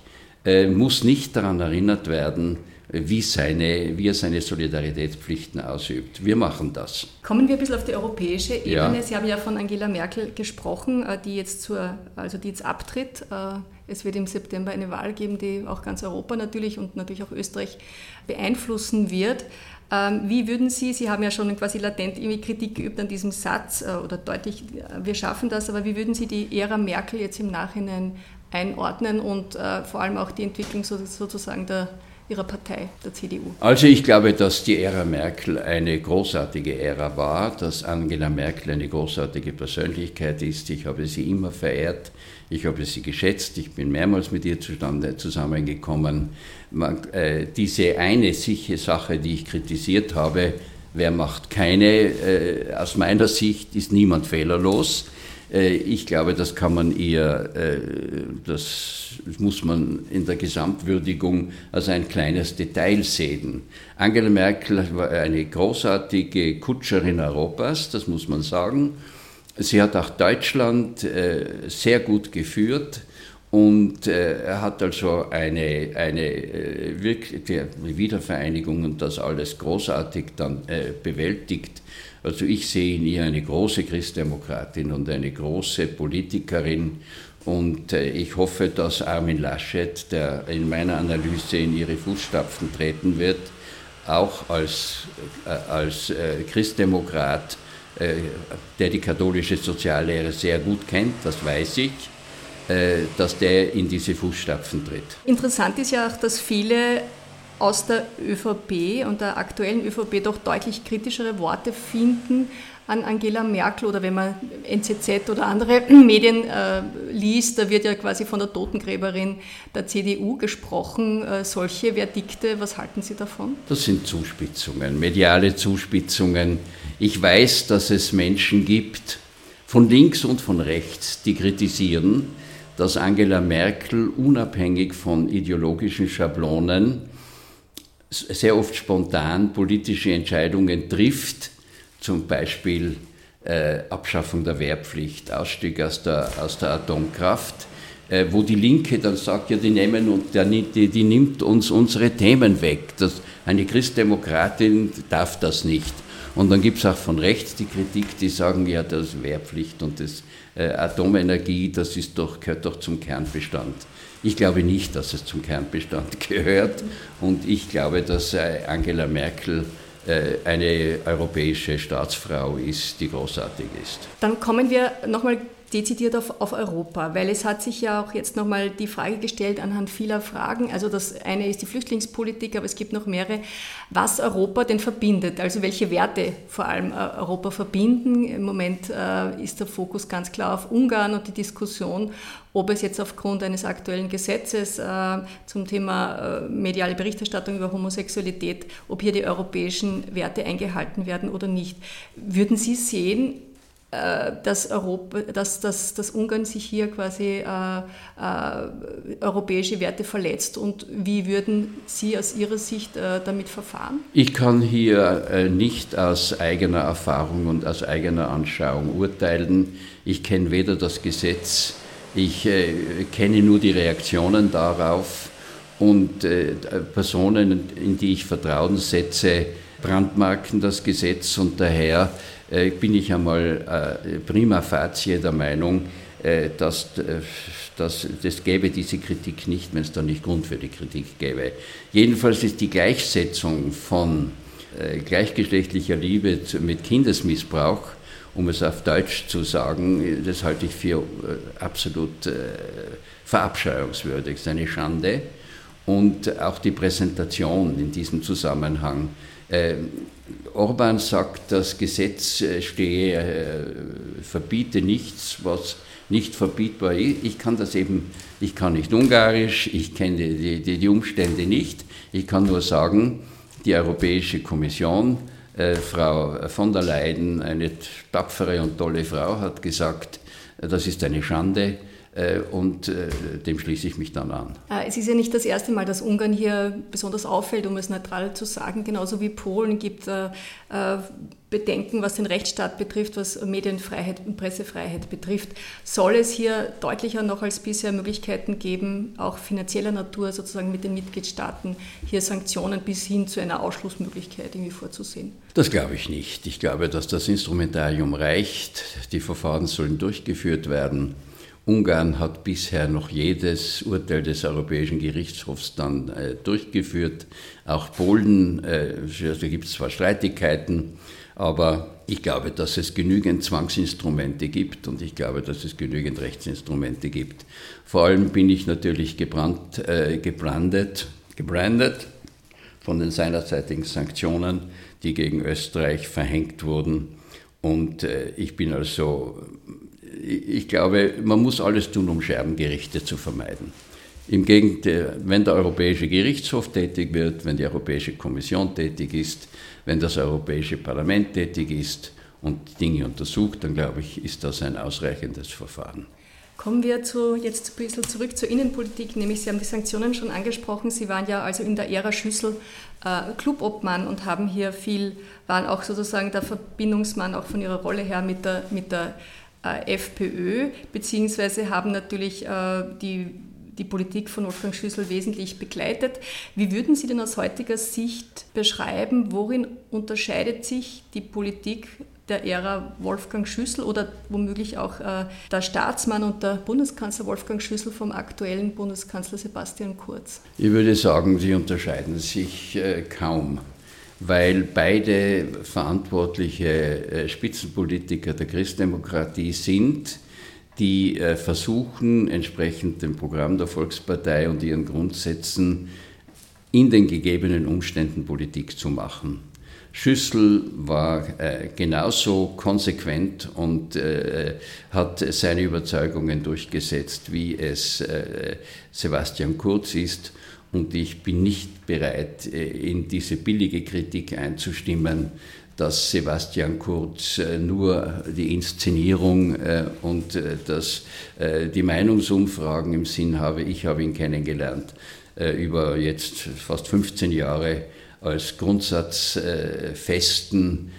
muss nicht daran erinnert werden, wie, seine, wie er seine Solidaritätspflichten ausübt. Wir machen das. Kommen wir ein bisschen auf die europäische Ebene. Ja. Sie haben ja von Angela Merkel gesprochen, äh, die jetzt, zur, also die jetzt abtritt. Äh, es wird im September eine Wahl geben, die auch ganz Europa natürlich und natürlich auch Österreich beeinflussen wird. Ähm, wie würden Sie, Sie haben ja schon quasi latent irgendwie Kritik geübt an diesem Satz äh, oder deutlich, wir schaffen das, aber wie würden Sie die Ära Merkel jetzt im Nachhinein einordnen und vor allem auch die Entwicklung sozusagen der Ihrer Partei, der CDU? Also ich glaube, dass die Ära Merkel eine großartige Ära war, dass Angela Merkel eine großartige Persönlichkeit ist. Ich habe sie immer verehrt, ich habe sie geschätzt, ich bin mehrmals mit ihr zustande zusammengekommen. Man, äh, diese eine sichere Sache, die ich kritisiert habe, wer macht keine, äh, aus meiner Sicht ist niemand fehlerlos. Äh, ich glaube, das kann man eher, äh, das muss man in der Gesamtwürdigung als ein kleines Detail sehen. Angela Merkel war eine großartige Kutscherin Europas, das muss man sagen. Sie hat auch Deutschland äh, sehr gut geführt und hat also eine, eine wirklich Wiedervereinigung und das alles großartig dann bewältigt. Also ich sehe in ihr eine große Christdemokratin und eine große Politikerin und äh, ich hoffe, dass Armin Laschet, der in meiner Analyse in ihre Fußstapfen treten wird, auch als, äh, als äh, Christdemokrat, der die katholische Soziallehre sehr gut kennt, das weiß ich, dass der in diese Fußstapfen tritt. Interessant ist ja auch, dass viele aus der ÖVP und der aktuellen ÖVP doch deutlich kritischere Worte finden an Angela Merkel oder wenn man NZZ oder andere Medien äh, liest, da wird ja quasi von der Totengräberin der CDU gesprochen. Äh, solche Verdikte, was halten Sie davon? Das sind Zuspitzungen, mediale Zuspitzungen. Ich weiß, dass es Menschen gibt, von links und von rechts, die kritisieren, dass Angela Merkel unabhängig von ideologischen Schablonen sehr oft spontan politische Entscheidungen trifft, zum Beispiel äh, Abschaffung der Wehrpflicht, Ausstieg aus der, aus der Atomkraft, äh, wo die Linke dann sagt, ja, die, nehmen und, die, die nimmt uns unsere Themen weg. Das, eine Christdemokratin darf das nicht. Und dann gibt es auch von rechts die Kritik, die sagen, ja, das Wehrpflicht und das äh, Atomenergie, das ist doch, gehört doch zum Kernbestand. Ich glaube nicht, dass es zum Kernbestand gehört und ich glaube, dass äh, Angela Merkel äh, eine europäische Staatsfrau ist, die großartig ist. Dann kommen wir nochmal dezidiert auf, auf Europa, weil es hat sich ja auch jetzt nochmal die Frage gestellt anhand vieler Fragen. Also das eine ist die Flüchtlingspolitik, aber es gibt noch mehrere, was Europa denn verbindet, also welche Werte vor allem äh, Europa verbinden. Im Moment äh, ist der Fokus ganz klar auf Ungarn und die Diskussion, ob es jetzt aufgrund eines aktuellen Gesetzes äh, zum Thema äh, mediale Berichterstattung über Homosexualität, ob hier die europäischen Werte eingehalten werden oder nicht. Würden Sie sehen, dass, Europa, dass, dass, dass Ungarn sich hier quasi äh, äh, europäische Werte verletzt und wie würden Sie aus Ihrer Sicht äh, damit verfahren? Ich kann hier äh, nicht aus eigener Erfahrung und aus eigener Anschauung urteilen. Ich kenne weder das Gesetz, ich äh, kenne nur die Reaktionen darauf und Personen, in die ich Vertrauen setze, brandmarken das Gesetz und daher äh, bin ich einmal äh, prima facie der Meinung, äh, dass, dass das gäbe diese Kritik nicht, wenn es da nicht Grund für die Kritik gäbe. Jedenfalls ist die Gleichsetzung von gleichgeschlechtlicher Liebe mit Kindesmissbrauch, um es auf Deutsch zu sagen, das halte ich für absolut verabscheuungswürdig, es ist eine Schande. Und auch die Präsentation in diesem Zusammenhang Orban sagt, das Gesetz äh, stehe, äh, verbiete nichts, was nicht verbietbar ist. Ich kann das eben, ich kann nicht Ungarisch, ich kenne die, die, die Umstände nicht. Ich kann nur sagen, die Europäische Kommission, äh, Frau von der Leyen, eine tapfere und tolle Frau, hat gesagt, das ist eine Schande äh, und äh, dem schließe ich mich dann an. Äh, es ist ja nicht das erste Mal, dass Ungarn hier besonders auffällt, um es neutral zu sagen. Genauso wie Polen gibt Bedenken, was den Rechtsstaat betrifft, was Medienfreiheit und Pressefreiheit betrifft. Soll es hier deutlicher noch als bisher Möglichkeiten geben, auch finanzieller Natur sozusagen mit den Mitgliedstaaten hier Sanktionen bis hin zu einer Ausschlussmöglichkeit irgendwie vorzusehen? Das glaube ich nicht. Ich glaube, dass das Instrumentarium reicht. Die Verfahren sollen durchgeführt werden. Ungarn hat bisher noch jedes Urteil des Europäischen Gerichtshofs dann äh, durchgeführt. Auch Polen, äh, also gibt es zwar Streitigkeiten, aber ich glaube, dass es genügend Zwangsinstrumente gibt und ich glaube, dass es genügend Rechtsinstrumente gibt. Vor allem bin ich natürlich gebrannt, äh, gebrandet, gebrandet von den seinerzeitigen Sanktionen, die gegen Österreich verhängt wurden. Und äh, ich bin also ich glaube, man muss alles tun, um Scherbengerichte zu vermeiden. Im Gegenteil, wenn der Europäische Gerichtshof tätig wird, wenn die Europäische Kommission tätig ist, wenn das Europäische Parlament tätig ist und Dinge untersucht, dann glaube ich, ist das ein ausreichendes Verfahren. Kommen wir zu, jetzt ein bisschen zurück zur Innenpolitik, nämlich Sie haben die Sanktionen schon angesprochen. Sie waren ja also in der Ära Schüssel äh, Clubobmann und haben hier viel, waren auch sozusagen der Verbindungsmann auch von Ihrer Rolle her mit der, mit der FPÖ, beziehungsweise haben natürlich äh, die, die Politik von Wolfgang Schüssel wesentlich begleitet. Wie würden Sie denn aus heutiger Sicht beschreiben, worin unterscheidet sich die Politik der Ära Wolfgang Schüssel oder womöglich auch äh, der Staatsmann und der Bundeskanzler Wolfgang Schüssel vom aktuellen Bundeskanzler Sebastian Kurz? Ich würde sagen, sie unterscheiden sich äh, kaum weil beide verantwortliche äh, Spitzenpolitiker der Christdemokratie sind, die äh, versuchen, entsprechend dem Programm der Volkspartei und ihren Grundsätzen in den gegebenen Umständen Politik zu machen. Schüssel war äh, genauso konsequent und hat seine Überzeugungen durchgesetzt, wie es Sebastian Kurz ist. Und ich bin nicht bereit, äh, in diese billige Kritik einzustimmen, dass Sebastian Kurz äh, nur die Inszenierung äh, und dass die Meinungsumfragen im Sinn habe. Ich habe ihn kennengelernt über jetzt fast 15 Jahre als grundsatzfesten,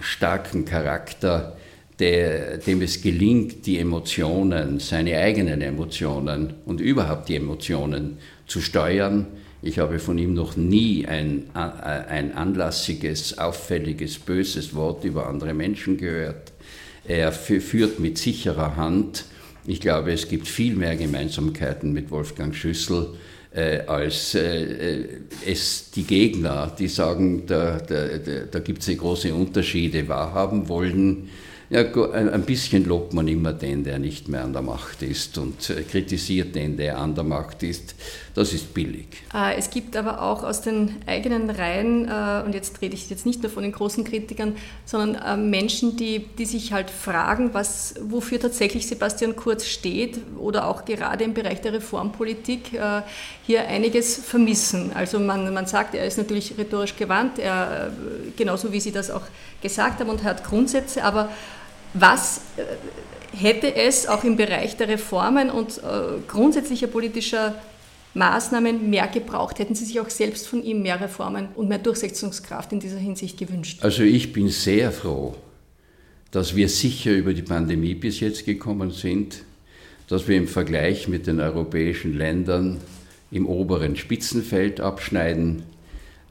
starken Charakter, der, dem es gelingt, die Emotionen, seine eigenen Emotionen und überhaupt die Emotionen zu steuern. Ich habe von ihm noch nie ein, ein anlassiges, auffälliges, böses Wort über andere Menschen gehört. Er führt mit sicherer Hand. Ich glaube, es gibt viel mehr Gemeinsamkeiten mit Wolfgang Schüssel äh, als äh, es die Gegner, die sagen, da, da, da gibt es große Unterschiede, wahrhaben wollen. Ja, ein bisschen lobt man immer den, der nicht mehr an der Macht ist und äh, kritisiert den, der an der Macht ist. Das ist billig. Äh, es gibt aber auch aus den eigenen Reihen, äh, und jetzt rede ich jetzt nicht nur von den großen Kritikern, sondern Menschen, die, die sich halt fragen, was, wofür tatsächlich Sebastian Kurz steht oder auch gerade im Bereich der Reformpolitik hier einiges vermissen. Also man, man sagt, er ist natürlich rhetorisch gewandt, er, genauso wie Sie das auch gesagt haben und hat Grundsätze, aber was äh, hätte es auch im Bereich der Reformen und äh, grundsätzlicher politischer Maßnahmen mehr gebraucht? Hätten Sie sich auch selbst von ihm mehr Reformen und mehr Durchsetzungskraft in dieser Hinsicht gewünscht? Also ich bin sehr froh, dass wir sicher über die Pandemie bis jetzt gekommen sind, dass wir im Vergleich mit den europäischen Ländern im oberen Spitzenfeld abschneiden,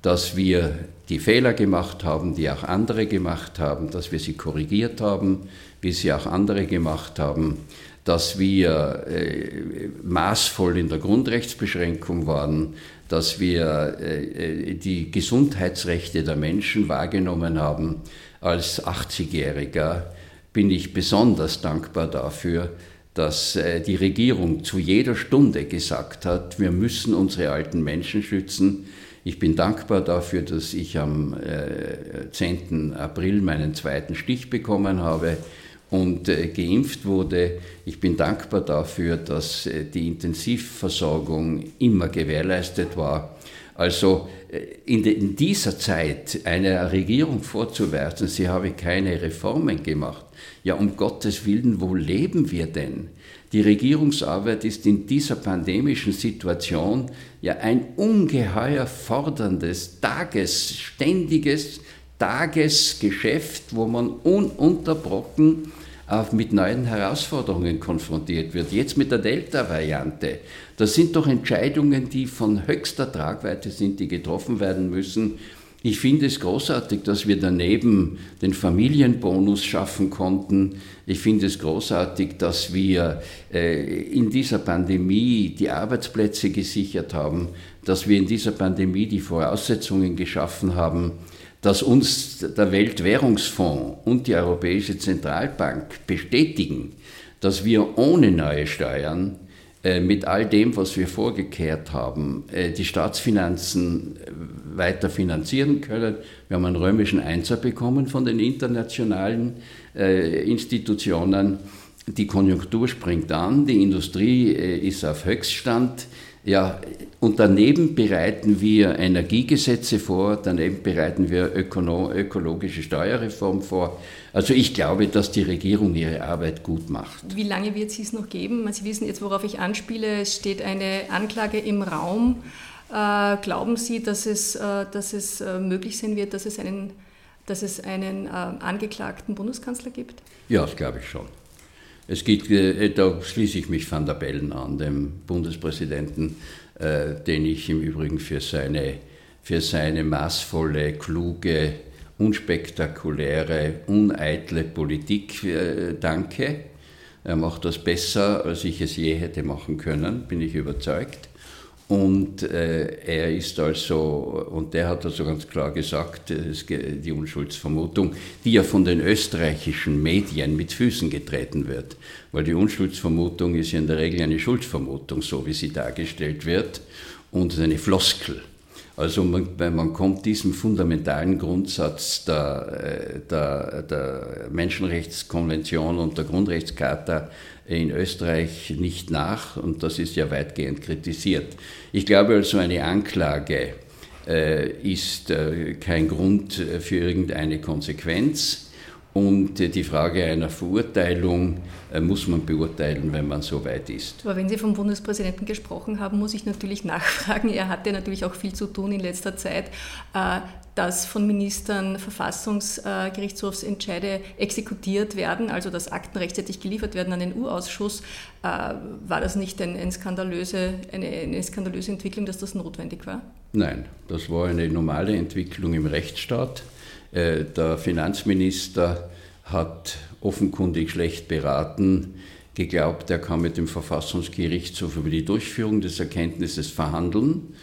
dass wir die Fehler gemacht haben, die auch andere gemacht haben, dass wir sie korrigiert haben, wie sie auch andere gemacht haben, dass wir äh, maßvoll in der Grundrechtsbeschränkung waren, dass wir äh, die Gesundheitsrechte der Menschen wahrgenommen haben. Als 80-Jähriger bin ich besonders dankbar dafür, dass äh, die Regierung zu jeder Stunde gesagt hat, wir müssen unsere alten Menschen schützen, ich bin dankbar dafür, dass ich am 10. Äh, April meinen zweiten Stich bekommen habe und äh, geimpft wurde. Ich bin dankbar dafür, dass äh, die Intensivversorgung immer gewährleistet war. Also in, dieser Zeit einer Regierung vorzuwerfen, sie habe keine Reformen gemacht. Ja, um Gottes Willen, wo leben wir denn? Die Regierungsarbeit ist in dieser pandemischen Situation ja ein ungeheuer forderndes, tagesständiges Tagesgeschäft, wo man ununterbrochen auch mit neuen Herausforderungen konfrontiert wird. Jetzt mit der Delta-Variante. Das sind doch Entscheidungen, die von höchster Tragweite sind, die getroffen werden müssen. Ich finde es großartig, dass wir daneben den Familienbonus schaffen konnten. Ich finde es großartig, dass wir äh, in dieser Pandemie die Arbeitsplätze gesichert haben, dass wir in dieser Pandemie die Voraussetzungen geschaffen haben, dass uns der Weltwährungsfonds und die Europäische Zentralbank bestätigen, dass wir ohne neue Steuern mit all dem, was wir vorgekehrt haben, äh, die Staatsfinanzen äh, weiter finanzieren können. Wir haben einen römischen Einser bekommen von den internationalen Institutionen. Die Konjunktur springt an, die Industrie ist auf Höchststand. Ja, und daneben bereiten wir Energiegesetze vor, daneben bereiten wir ökono ökologische Steuerreform vor. Also ich glaube, dass die Regierung ihre Arbeit gut macht. Wie lange wird sie es noch geben? Sie wissen jetzt, worauf ich anspiele. Es steht eine Anklage im Raum. Äh, glauben Sie, dass es, äh, dass es äh, möglich sein wird, dass es einen, dass es einen angeklagten Bundeskanzler gibt? Ja, das glaube ich schon. Es gibt, äh, da schließe ich mich Van der Bellen an, dem Bundespräsidenten, äh, den ich im Übrigen für seine, für seine maßvolle, kluge, unspektakuläre, uneitle Politik äh, danke. Er macht das besser, als ich es je hätte machen können, bin ich überzeugt. Und äh, er ist also, und der hat also ganz klar gesagt, es, die Unschuldsvermutung, die ja von den österreichischen Medien mit Füßen getreten wird, weil die Unschuldsvermutung ist ja in der Regel eine Schuldvermutung, so wie sie dargestellt wird, und eine Floskel. Also man, man kommt diesem fundamentalen Grundsatz der, äh, der, der Menschenrechtskonvention und der Grundrechtscharta in Österreich nicht nach und das ist ja weitgehend kritisiert. Ich glaube also eine Anklage äh, ist äh, kein Grund für irgendeine Konsequenz. Und die Frage einer Verurteilung äh, muss man beurteilen, wenn man so weit ist. Aber wenn Sie vom Bundespräsidenten gesprochen haben, muss ich natürlich nachfragen. Er hatte natürlich auch viel zu tun in letzter Zeit, äh, dass von Ministern Verfassungsgerichtshofsentscheide exekutiert werden, also dass Akten rechtzeitig geliefert werden an den U-Ausschuss. Äh, war das nicht eine, skandalöse, eine, eine skandalöse Entwicklung, dass das notwendig war? Nein, das war eine normale Entwicklung im Rechtsstaat. Äh, der Finanzminister hat offenkundig schlecht beraten, geglaubt, er kann mit dem Verfassungsgerichtshof über die Durchführung des Erkenntnisses verhandeln.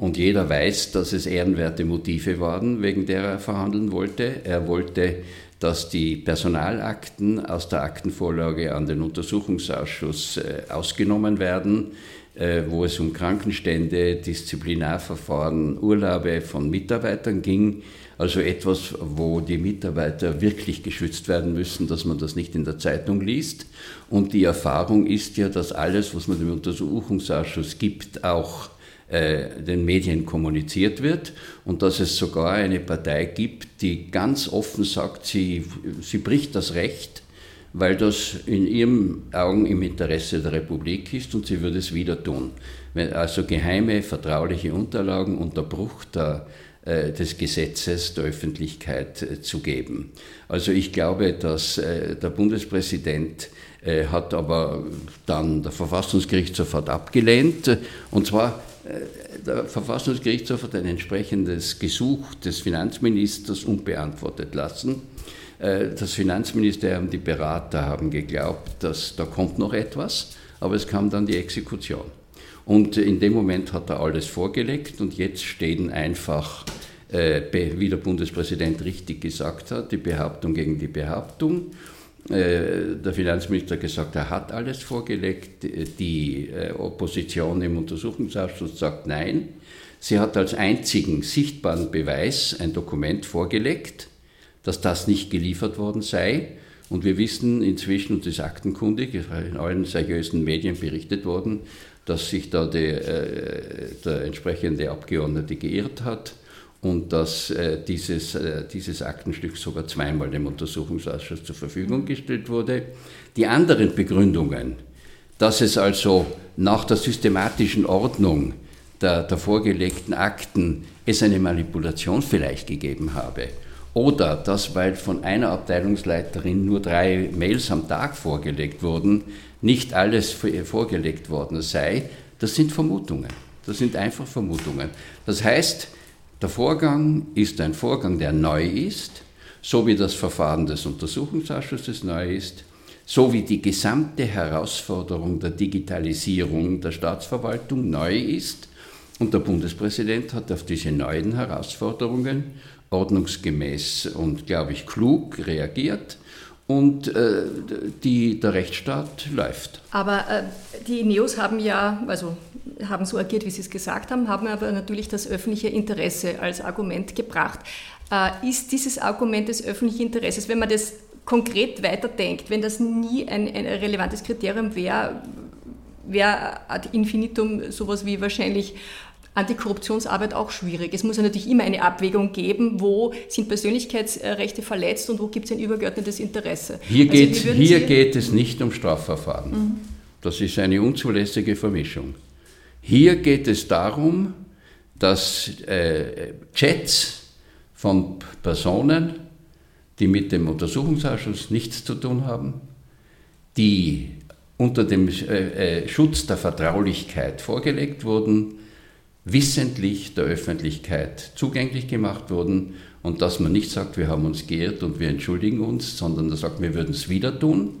Und jeder weiß, dass es ehrenwerte Motive waren, wegen der er verhandeln wollte. Er wollte, dass die Personalakten aus der Aktenvorlage an den Untersuchungsausschuss äh, ausgenommen werden, äh, wo es um Krankenstände, Disziplinarverfahren, Urlaube von Mitarbeitern ging. Also etwas, wo die Mitarbeiter wirklich geschützt werden müssen, dass man das nicht in der Zeitung liest. Und die Erfahrung ist ja, dass alles, was man dem Untersuchungsausschuss gibt, auch äh, den Medien kommuniziert wird und dass es sogar eine Partei gibt, die ganz offen sagt, sie, sie bricht das Recht, weil das in ihren Augen im Interesse der Republik ist und sie würde es wieder tun. Also geheime, vertrauliche Unterlagen unter Bruch der äh, des Gesetzes der Öffentlichkeit äh, zu geben. Also ich glaube, dass der Bundespräsident hat aber dann der Verfassungsgerichtshof hat abgelehnt und zwar der Verfassungsgerichtshof hat ein entsprechendes Gesuch des Finanzministers unbeantwortet lassen. Das Finanzministerium, die Berater haben geglaubt, dass da kommt noch etwas, aber es kam dann die Exekution. Und in dem Moment hat er alles vorgelegt und jetzt stehen einfach, äh, wie der Bundespräsident richtig gesagt hat, die Behauptung gegen die Behauptung. Äh, der Finanzminister gesagt, er hat alles vorgelegt. Die äh, Opposition im Untersuchungsausschuss sagt nein. Sie hat als einzigen sichtbaren Beweis ein Dokument vorgelegt, dass das nicht geliefert worden sei. Und wir wissen inzwischen, und das ist aktenkundig, in allen seriösen Medien berichtet worden, dass sich da die, äh, der entsprechende Abgeordnete geirrt hat und dass äh, dieses, äh, dieses Aktenstück sogar zweimal dem Untersuchungsausschuss zur Verfügung gestellt wurde. Die anderen Begründungen, dass es also nach der systematischen Ordnung der, der vorgelegten Akten es eine Manipulation vielleicht gegeben habe oder dass, weil von einer Abteilungsleiterin nur drei Mails am Tag vorgelegt wurden, nicht alles vorgelegt worden sei, das sind Vermutungen. Das sind einfach Vermutungen. Das heißt, der Vorgang ist ein Vorgang, der neu ist, so wie das Verfahren des Untersuchungsausschusses neu ist, so wie die gesamte Herausforderung der Digitalisierung der Staatsverwaltung neu ist. Und der Bundespräsident hat auf diese neuen Herausforderungen ordnungsgemäß und, glaube ich, klug reagiert und äh, die, der Rechtsstaat läuft. Aber äh, die Neos haben ja, also haben so agiert, wie Sie es gesagt haben, haben aber natürlich das öffentliche Interesse als Argument gebracht. Äh, ist dieses Argument des öffentlichen Interesses, wenn man das konkret weiterdenkt, wenn das nie ein, ein relevantes Kriterium wäre, wäre ad infinitum sowas wie wahrscheinlich Antikorruptionsarbeit auch schwierig. Es muss ja natürlich immer eine Abwägung geben, wo sind Persönlichkeitsrechte verletzt und wo gibt es ein übergeordnetes Interesse. Hier, also geht, hier geht es nicht um Strafverfahren. Mhm. Das ist eine unzulässige Vermischung. Hier geht es darum, dass äh, Chats von Personen, die mit dem Untersuchungsausschuss nichts zu tun haben, die unter dem äh, äh Schutz der Vertraulichkeit vorgelegt wurden, wissentlich der Öffentlichkeit zugänglich gemacht wurden und dass man nicht sagt, wir haben uns geirrt und wir entschuldigen uns, sondern man sagt, wir würden es wieder tun.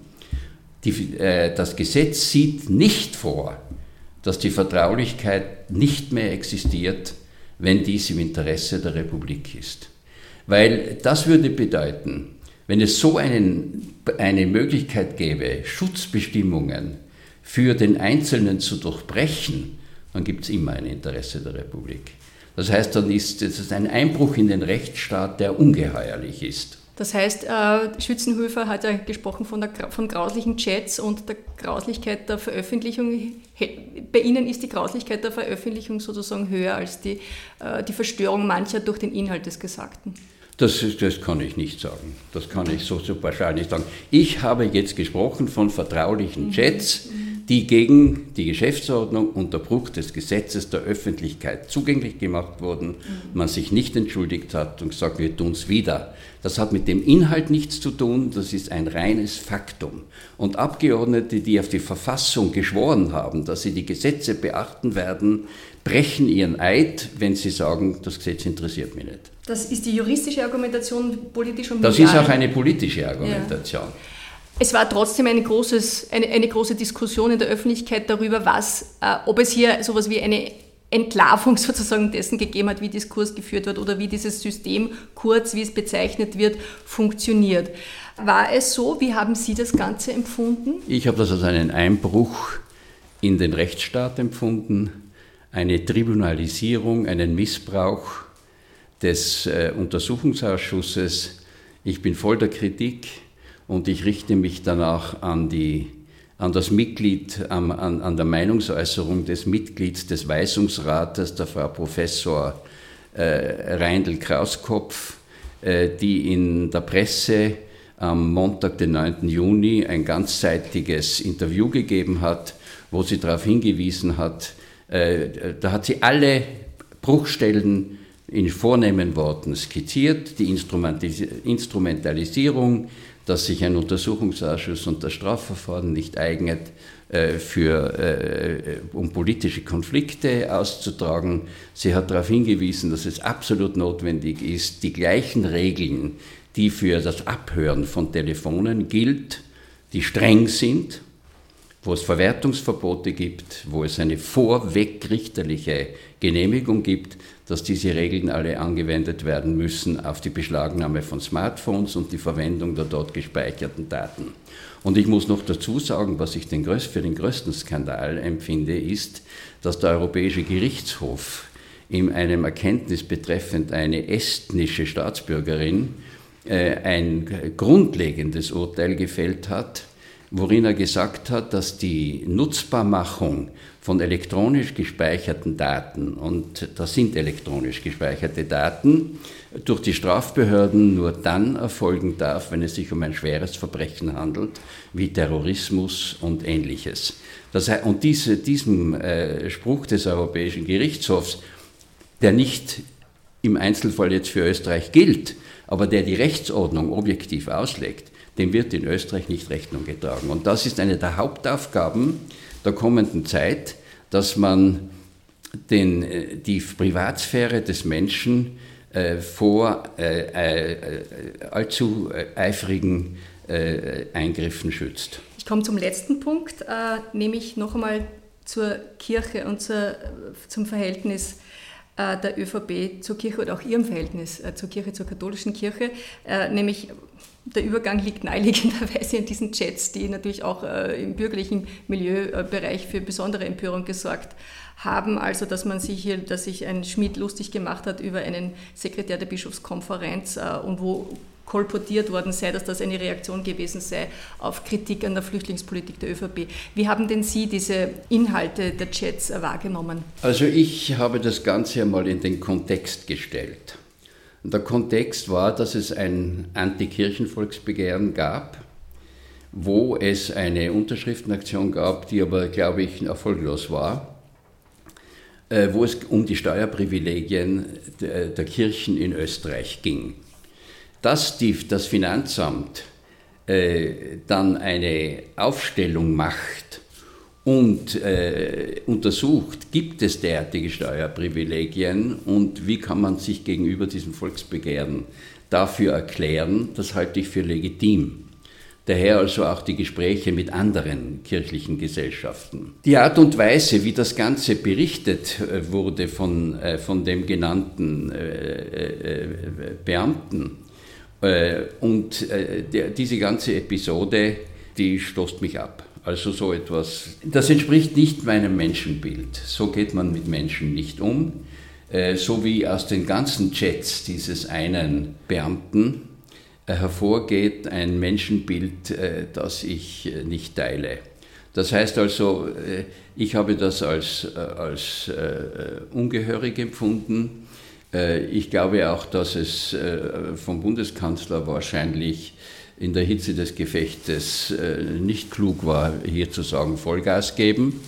Die, äh, das Gesetz sieht nicht vor, dass die Vertraulichkeit nicht mehr existiert, wenn dies im Interesse der Republik ist. Weil das würde bedeuten, wenn es so einen, eine Möglichkeit gäbe, Schutzbestimmungen für den Einzelnen zu durchbrechen, dann gibt es immer ein Interesse der Republik. Das heißt, dann ist es ein Einbruch in den Rechtsstaat, der ungeheuerlich ist. Das heißt, äh, Schützenhöfer hat ja gesprochen von, der, von grauslichen Chats und der Grauslichkeit der Veröffentlichung. Bei Ihnen ist die Grauslichkeit der Veröffentlichung sozusagen höher als die, äh, die Verstörung mancher durch den Inhalt des Gesagten. Das, das kann ich nicht sagen. Das kann ich so, so pauschal nicht sagen. Ich habe jetzt gesprochen von vertraulichen mhm. Chats. Mhm die gegen die Geschäftsordnung unter Bruch des Gesetzes der Öffentlichkeit zugänglich gemacht wurden, man sich nicht entschuldigt hat und gesagt, wir tun es wieder. Das hat mit dem Inhalt nichts zu tun, das ist ein reines Faktum. Und Abgeordnete, die auf die Verfassung geschworen haben, dass sie die Gesetze beachten werden, brechen ihren Eid, wenn sie sagen, das Gesetz interessiert mich nicht. Das ist die juristische Argumentation politisch und medial. Das ist auch eine politische Argumentation. Ja. Es war trotzdem eine, großes, eine, eine, große Diskussion in der Öffentlichkeit darüber, was, äh, ob es hier sowas wie eine Entlarvung sozusagen dessen gegeben hat, wie Diskurs geführt wird oder wie dieses System kurz, wie es bezeichnet wird, funktioniert. War es so? Wie haben Sie das Ganze empfunden? Ich habe das als einen Einbruch in den Rechtsstaat empfunden, eine Tribunalisierung, einen Missbrauch des äh, Untersuchungsausschusses. Ich bin voll der Kritik und ich richte mich danach an, die, an das Mitglied, an, an, an der Meinungsäußerung des Mitglieds des Weisungsrates, der Frau Professor äh, Reindl Krauskopf, äh, die in der Presse am Montag, den 9. Juni, ein ganzseitiges Interview gegeben hat, wo sie darauf hingewiesen hat, äh, da hat sie alle Bruchstellen in vornehmen Worten skizziert, die Instrumentalisierung dass sich ein Untersuchungsausschuss und das Strafverfahren nicht eignet, äh, für, äh, um politische Konflikte auszutragen. Sie hat darauf hingewiesen, dass es absolut notwendig ist, die gleichen Regeln, die für das Abhören von Telefonen gilt, die streng sind, wo es Verwertungsverbote gibt, wo es eine vorwegrichterliche Genehmigung gibt, dass diese Regeln alle angewendet werden müssen auf die Beschlagnahme von Smartphones und die Verwendung der dort gespeicherten Daten. Und ich muss noch dazu sagen, was ich den für den größten Skandal empfinde, ist, dass der Europäische Gerichtshof in einem Erkenntnis betreffend eine estnische Staatsbürgerin äh, ein grundlegendes Urteil gefällt hat, worin er gesagt hat, dass die Nutzbarmachung von elektronisch gespeicherten Daten, und das sind elektronisch gespeicherte Daten, durch die Strafbehörden nur dann erfolgen darf, wenn es sich um ein schweres Verbrechen handelt, wie Terrorismus und ähnliches. Das und diese, diesem äh, Spruch des Europäischen Gerichtshofs, der nicht im Einzelfall jetzt für Österreich gilt, aber der die Rechtsordnung objektiv auslegt, dem wird in Österreich nicht Rechnung getragen. Und das ist eine der Hauptaufgaben der kommenden Zeit, dass man den, äh, die Privatsphäre des Menschen äh, vor äh, äh, allzu eifrigen äh, Eingriffen schützt. Ich komme zum letzten Punkt, äh, nämlich noch einmal zur Kirche und zur, zum Verhältnis der ÖVP zur Kirche oder auch ihrem Verhältnis zur Kirche, zur katholischen Kirche, nämlich der Übergang liegt naheliegenderweise in diesen Chats, die natürlich auch äh, im bürgerlichen Milieubereich für besondere Empörung gesorgt haben. Also, dass man sich hier, dass sich ein Schmidt lustig gemacht hat über einen Sekretär der Bischofskonferenz äh, und wo kolportiert worden sei, dass das eine Reaktion gewesen sei auf Kritik an der Flüchtlingspolitik der ÖVP. Wie haben denn Sie diese Inhalte der Chats wahrgenommen? Also ich habe das Ganze einmal in den Kontext gestellt. Der Kontext war, dass es ein Antikirchenvolksbegehren gab, wo es eine Unterschriftenaktion gab, die aber, glaube ich, erfolglos war, äh, wo es um die Steuerprivilegien der Kirchen in Österreich ging. Dass die, das Finanzamt äh, dann eine Aufstellung macht und äh, untersucht, gibt es derartige Steuerprivilegien und wie kann man sich gegenüber diesem Volksbegehren dafür erklären, das halte ich für legitim. Daher also auch die Gespräche mit anderen kirchlichen Gesellschaften. Die Art und Weise, wie das Ganze berichtet äh, wurde von, äh, von dem genannten äh, Beamten und diese ganze Episode, die stoßt mich ab. Also so etwas, das entspricht nicht meinem Menschenbild. So geht man mit Menschen nicht um. So wie aus den ganzen Chats dieses einen Beamten, äh, hervorgeht ein Menschenbild, äh, das ich äh, nicht teile. Das heißt also, ich habe das als, als ungehörig empfunden. Ich glaube auch, dass es vom Bundeskanzler wahrscheinlich in der Hitze des Gefechtes nicht klug war, hier zu sagen, Vollgas geben.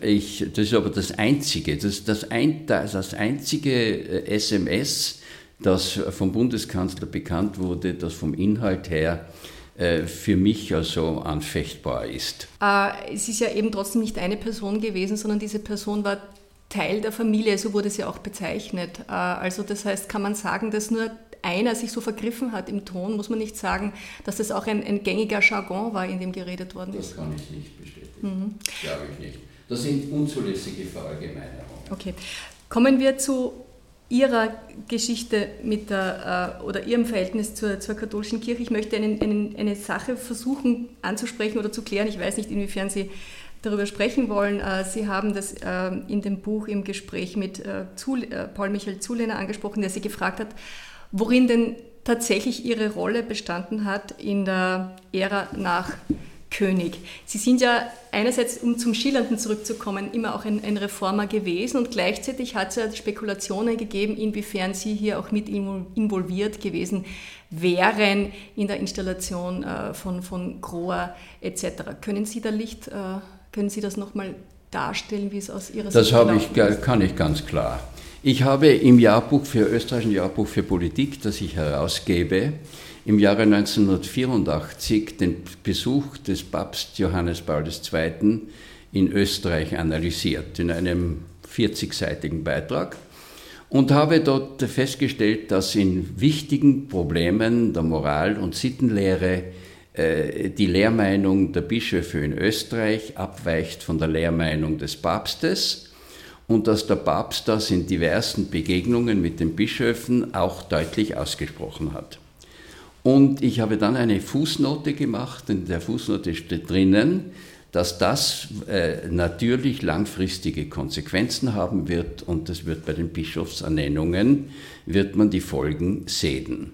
Ich, das ist aber das Einzige, das, das, ein, das einzige SMS, das vom Bundeskanzler bekannt wurde, das vom Inhalt her äh, für mich also anfechtbar ist. Äh, es ist ja eben trotzdem nicht eine Person gewesen, sondern diese Person war Teil der Familie, so wurde sie auch bezeichnet. Äh, also das heißt, kann man sagen, dass nur einer sich so vergriffen hat im Ton, muss man nicht sagen, dass das auch ein, ein gängiger Jargon war, in dem geredet worden ist. Das kann ich nicht bestätigen. Mhm. Glaube ich nicht. Das sind unzulässige Verallgemeinerungen. Okay. Kommen wir zu Ihrer Geschichte mit der, äh, oder Ihrem Verhältnis zur, zur katholischen Kirche. Ich möchte einen, einen, eine Sache versuchen anzusprechen oder zu klären. Ich weiß nicht, inwiefern Sie darüber sprechen wollen. Äh, Sie haben das äh, in dem Buch im Gespräch mit Paul Michael Zulehner angesprochen, der Sie gefragt hat, worin denn tatsächlich Ihre Rolle bestanden hat in der Ära nach König. Sie sind ja einerseits, um zum Schillernden zurückzukommen, immer auch ein, ein Reformer gewesen und gleichzeitig hat es ja Spekulationen gegeben, inwiefern Sie hier auch mit involviert gewesen wären in der Installation äh, von, von Groa etc. Können Sie da Licht, äh, können Sie das nochmal darstellen, wie es aus Ihrer Sicht ist? Das kann ich ganz klar. Ich habe im Jahrbuch für österreichischen Jahrbuch für Politik, das ich herausgebe, im Jahre 1984 den Besuch des Papst Johannes Paul II. in Österreich analysiert, in einem 40-seitigen Beitrag und habe dort festgestellt, dass in wichtigen Problemen der Moral- und Sittenlehre äh, die Lehrmeinung der Bischöfe in Österreich abweicht von der Lehrmeinung des Papstes und dass der Papst das in diversen Begegnungen mit den Bischöfen auch deutlich ausgesprochen hat. Und ich habe dann eine Fußnote gemacht, in der Fußnote steht drinnen, dass das äh, natürlich langfristige Konsequenzen haben wird und das wird bei den Bischofsernennungen, wird man die Folgen sehen.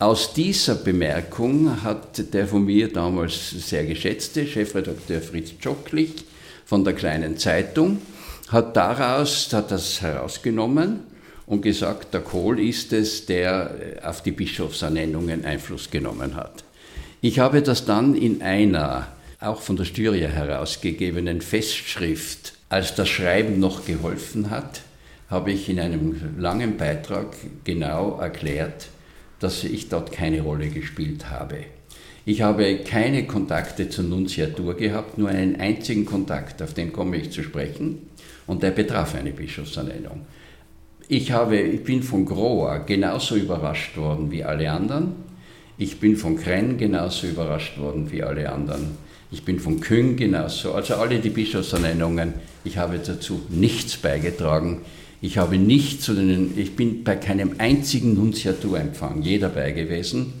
Aus dieser Bemerkung hat der von mir damals sehr geschätzte Chefredakteur Fritz Tschocklich von der kleinen Zeitung, hat daraus, hat das herausgenommen und gesagt, der Kohl ist es, der auf die Bischofsernennungen Einfluss genommen hat. Ich habe das dann in einer, auch von der Styria herausgegebenen Festschrift, als das Schreiben noch geholfen hat, habe ich in einem langen Beitrag genau erklärt, dass ich dort keine Rolle gespielt habe. Ich habe keine Kontakte zur Nunziatur gehabt, nur einen einzigen Kontakt, auf den komme ich zu sprechen, und der betraf eine Bischofsernennung. Ich, habe, ich bin von Groa genauso überrascht worden wie alle anderen. Ich bin von Krenn genauso überrascht worden wie alle anderen. Ich bin von Küng genauso. Also alle die Bischofsernennungen. Ich habe dazu nichts beigetragen. Ich habe nicht zu den, ich bin bei keinem einzigen Nunziaturempfang je dabei gewesen.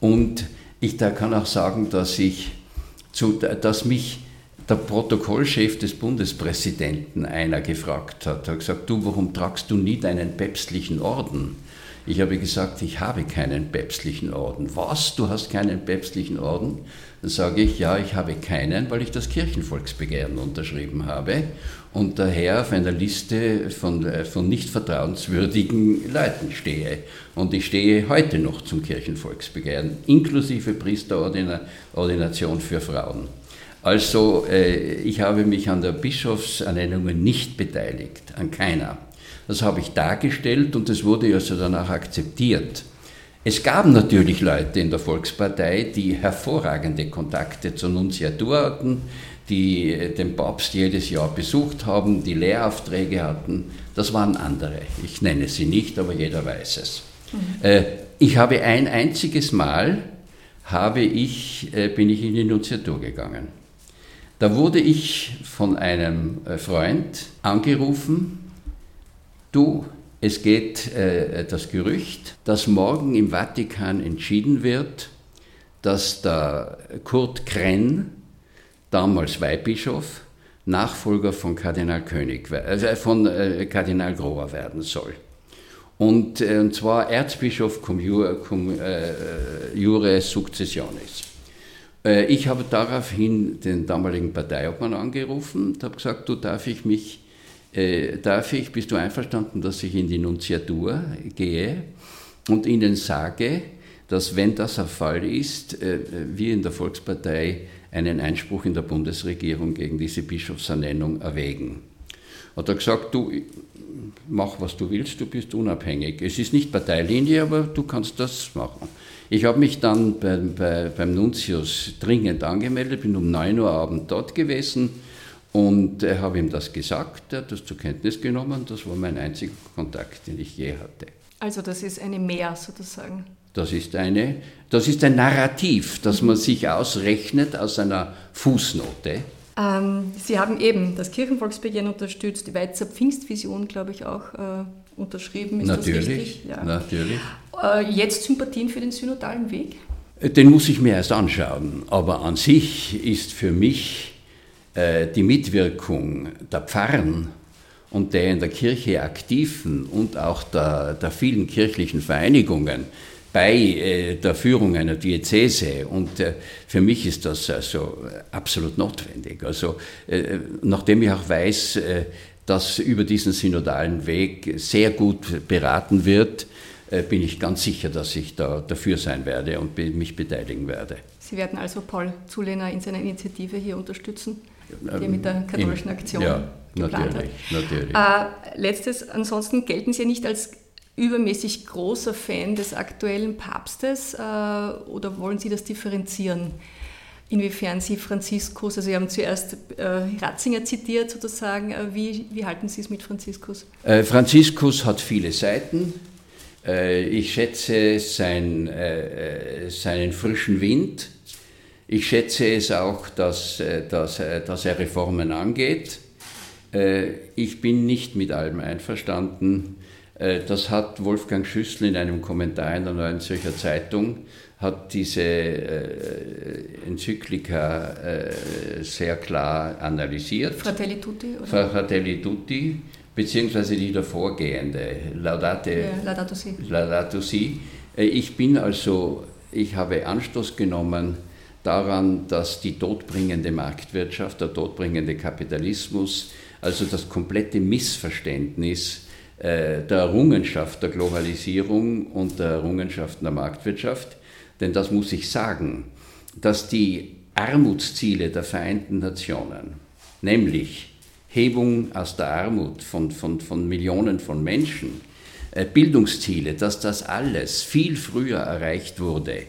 Und ich da kann auch sagen, dass ich, zu, dass mich der Protokollchef des Bundespräsidenten einer gefragt hat. Er hat gesagt, du, warum tragst du nie deinen päpstlichen Orden? Ich habe gesagt, ich habe keinen päpstlichen Orden. Was, du hast keinen päpstlichen Orden? Dann sage ich, ja, ich habe keinen, weil ich das Kirchenvolksbegehren unterschrieben habe und daher auf einer Liste von, äh, von nicht vertrauenswürdigen Leuten stehe. Und ich stehe heute noch zum Kirchenvolksbegehren, inklusive Priesterordination für Frauen. Also äh, ich habe mich an der Bischofsernennung nicht beteiligt, an keiner. Das habe ich dargestellt und das wurde also danach akzeptiert. Es gab natürlich Leute in der Volkspartei, die hervorragende Kontakte zur Nunziatur hatten, die äh, den Papst jedes Jahr besucht haben, die Lehraufträge hatten. Das waren andere. Ich nenne sie nicht, aber jeder weiß es. Mhm. Äh, ich habe ein einziges Mal habe ich, äh, bin ich in die Nunziatur gegangen. Da wurde ich von einem äh, Freund angerufen, du, es geht äh, das Gerücht, dass morgen im Vatikan entschieden wird, dass der Kurt Krenn, damals Weihbischof, Nachfolger von Kardinal König, äh, von äh, Kardinal Grohr werden soll. Und, äh, und zwar Erzbischof cum, jure, cum äh, jure successionis. Äh, ich habe daraufhin den damaligen Parteiobmann angerufen und habe gesagt, du darf ich mich, äh, darf ich, bist du einverstanden, dass ich in die Nunziatur gehe und ihnen sage, dass wenn das der Fall ist, äh, wir in der Volkspartei einen Einspruch in der Bundesregierung gegen diese Bischofsernennung erwägen. Hat er gesagt, du mach was du willst, du bist unabhängig. Es ist nicht Parteilinie, aber du kannst das machen. Ich habe mich dann bei, bei, beim Nuntius dringend angemeldet, bin um 9 Uhr Abend dort gewesen und äh, habe ihm das gesagt, er hat das zur Kenntnis genommen. Das war mein einziger Kontakt, den ich je hatte. Also das ist eine Mehr sozusagen. Das ist, eine, das ist ein Narrativ, das man sich ausrechnet aus einer Fußnote. Ähm, Sie haben eben das Kirchenvolksbegehren unterstützt, die Weizer Pfingstvision, glaube ich, auch äh, unterschrieben. Ist natürlich, ja. natürlich. Äh, jetzt Sympathien für den synodalen Weg? Den muss ich mir erst anschauen. Aber an sich ist für mich äh, die Mitwirkung der Pfarren und der in der Kirche aktiven und auch der, der vielen kirchlichen Vereinigungen bei äh, der Führung einer Diözese. Und äh, für mich ist das also absolut notwendig. Also, äh, nachdem ich auch weiß, dass über diesen synodalen Weg sehr gut beraten wird, bin ich ganz sicher, dass ich da dafür sein werde und mich beteiligen werde. Sie werden also Paul Zulehner in seiner Initiative hier unterstützen, die mit der katholischen Aktion ja, geplant natürlich, hat. Natürlich. Äh, letztes, ansonsten gelten Sie nicht als übermäßig großer Fan des aktuellen Papstes äh, oder wollen Sie das differenzieren? Inwiefern Sie Franziskus, also Sie haben zuerst äh, Ratzinger zitiert sozusagen, äh, wie, wie halten Sie es mit Franziskus? Äh, Franziskus hat viele Seiten. Ich schätze sein, seinen frischen Wind. Ich schätze es auch, dass, dass, dass er Reformen angeht. Ich bin nicht mit allem einverstanden das hat Wolfgang Schüssel in einem Kommentar in der Neuen Zürcher Zeitung, hat diese äh, Enzyklika äh, sehr klar analysiert. Fratelli Tutti? Oder? Fratelli Tutti, beziehungsweise die davorgehende, Laudate, ja, Laudato Si. Laudato si. Ich bin also, ich habe Anstoß genommen daran, dass die todbringende Marktwirtschaft, der todbringende Kapitalismus, also das komplette Missverständnis äh, der Errungenschaft der Globalisierung und der Errungenschaften der Marktwirtschaft. Denn das muss ich sagen, dass die Armutsziele der Vereinten Nationen, nämlich Hebung aus der Armut von, von, von Millionen von Menschen, äh, Bildungsziele, dass das alles viel früher erreicht wurde,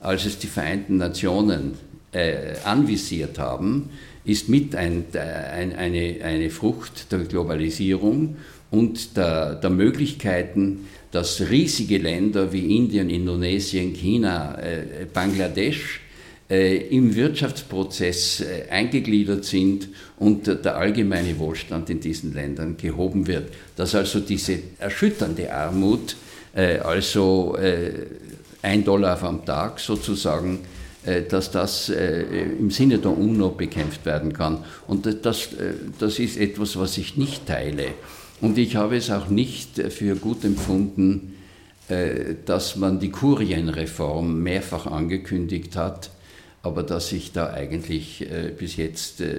als es die Vereinten Nationen äh, anvisiert haben, ist mit ein, ein, eine, eine Frucht der Globalisierung und der, der Möglichkeiten, dass riesige Länder wie Indien, Indonesien, China, äh, Bangladesch äh, im Wirtschaftsprozess äh, eingegliedert sind und der allgemeine Wohlstand in diesen Ländern gehoben wird. Dass also diese erschütternde Armut, äh, also äh, ein Dollar am Tag sozusagen, äh, dass das im Sinne der UNO bekämpft werden kann. Und das, das ist etwas, was ich nicht teile. Und ich habe es auch nicht für gut empfunden, äh, dass man die Kurienreform mehrfach angekündigt hat, aber dass ich da eigentlich äh, bis jetzt äh,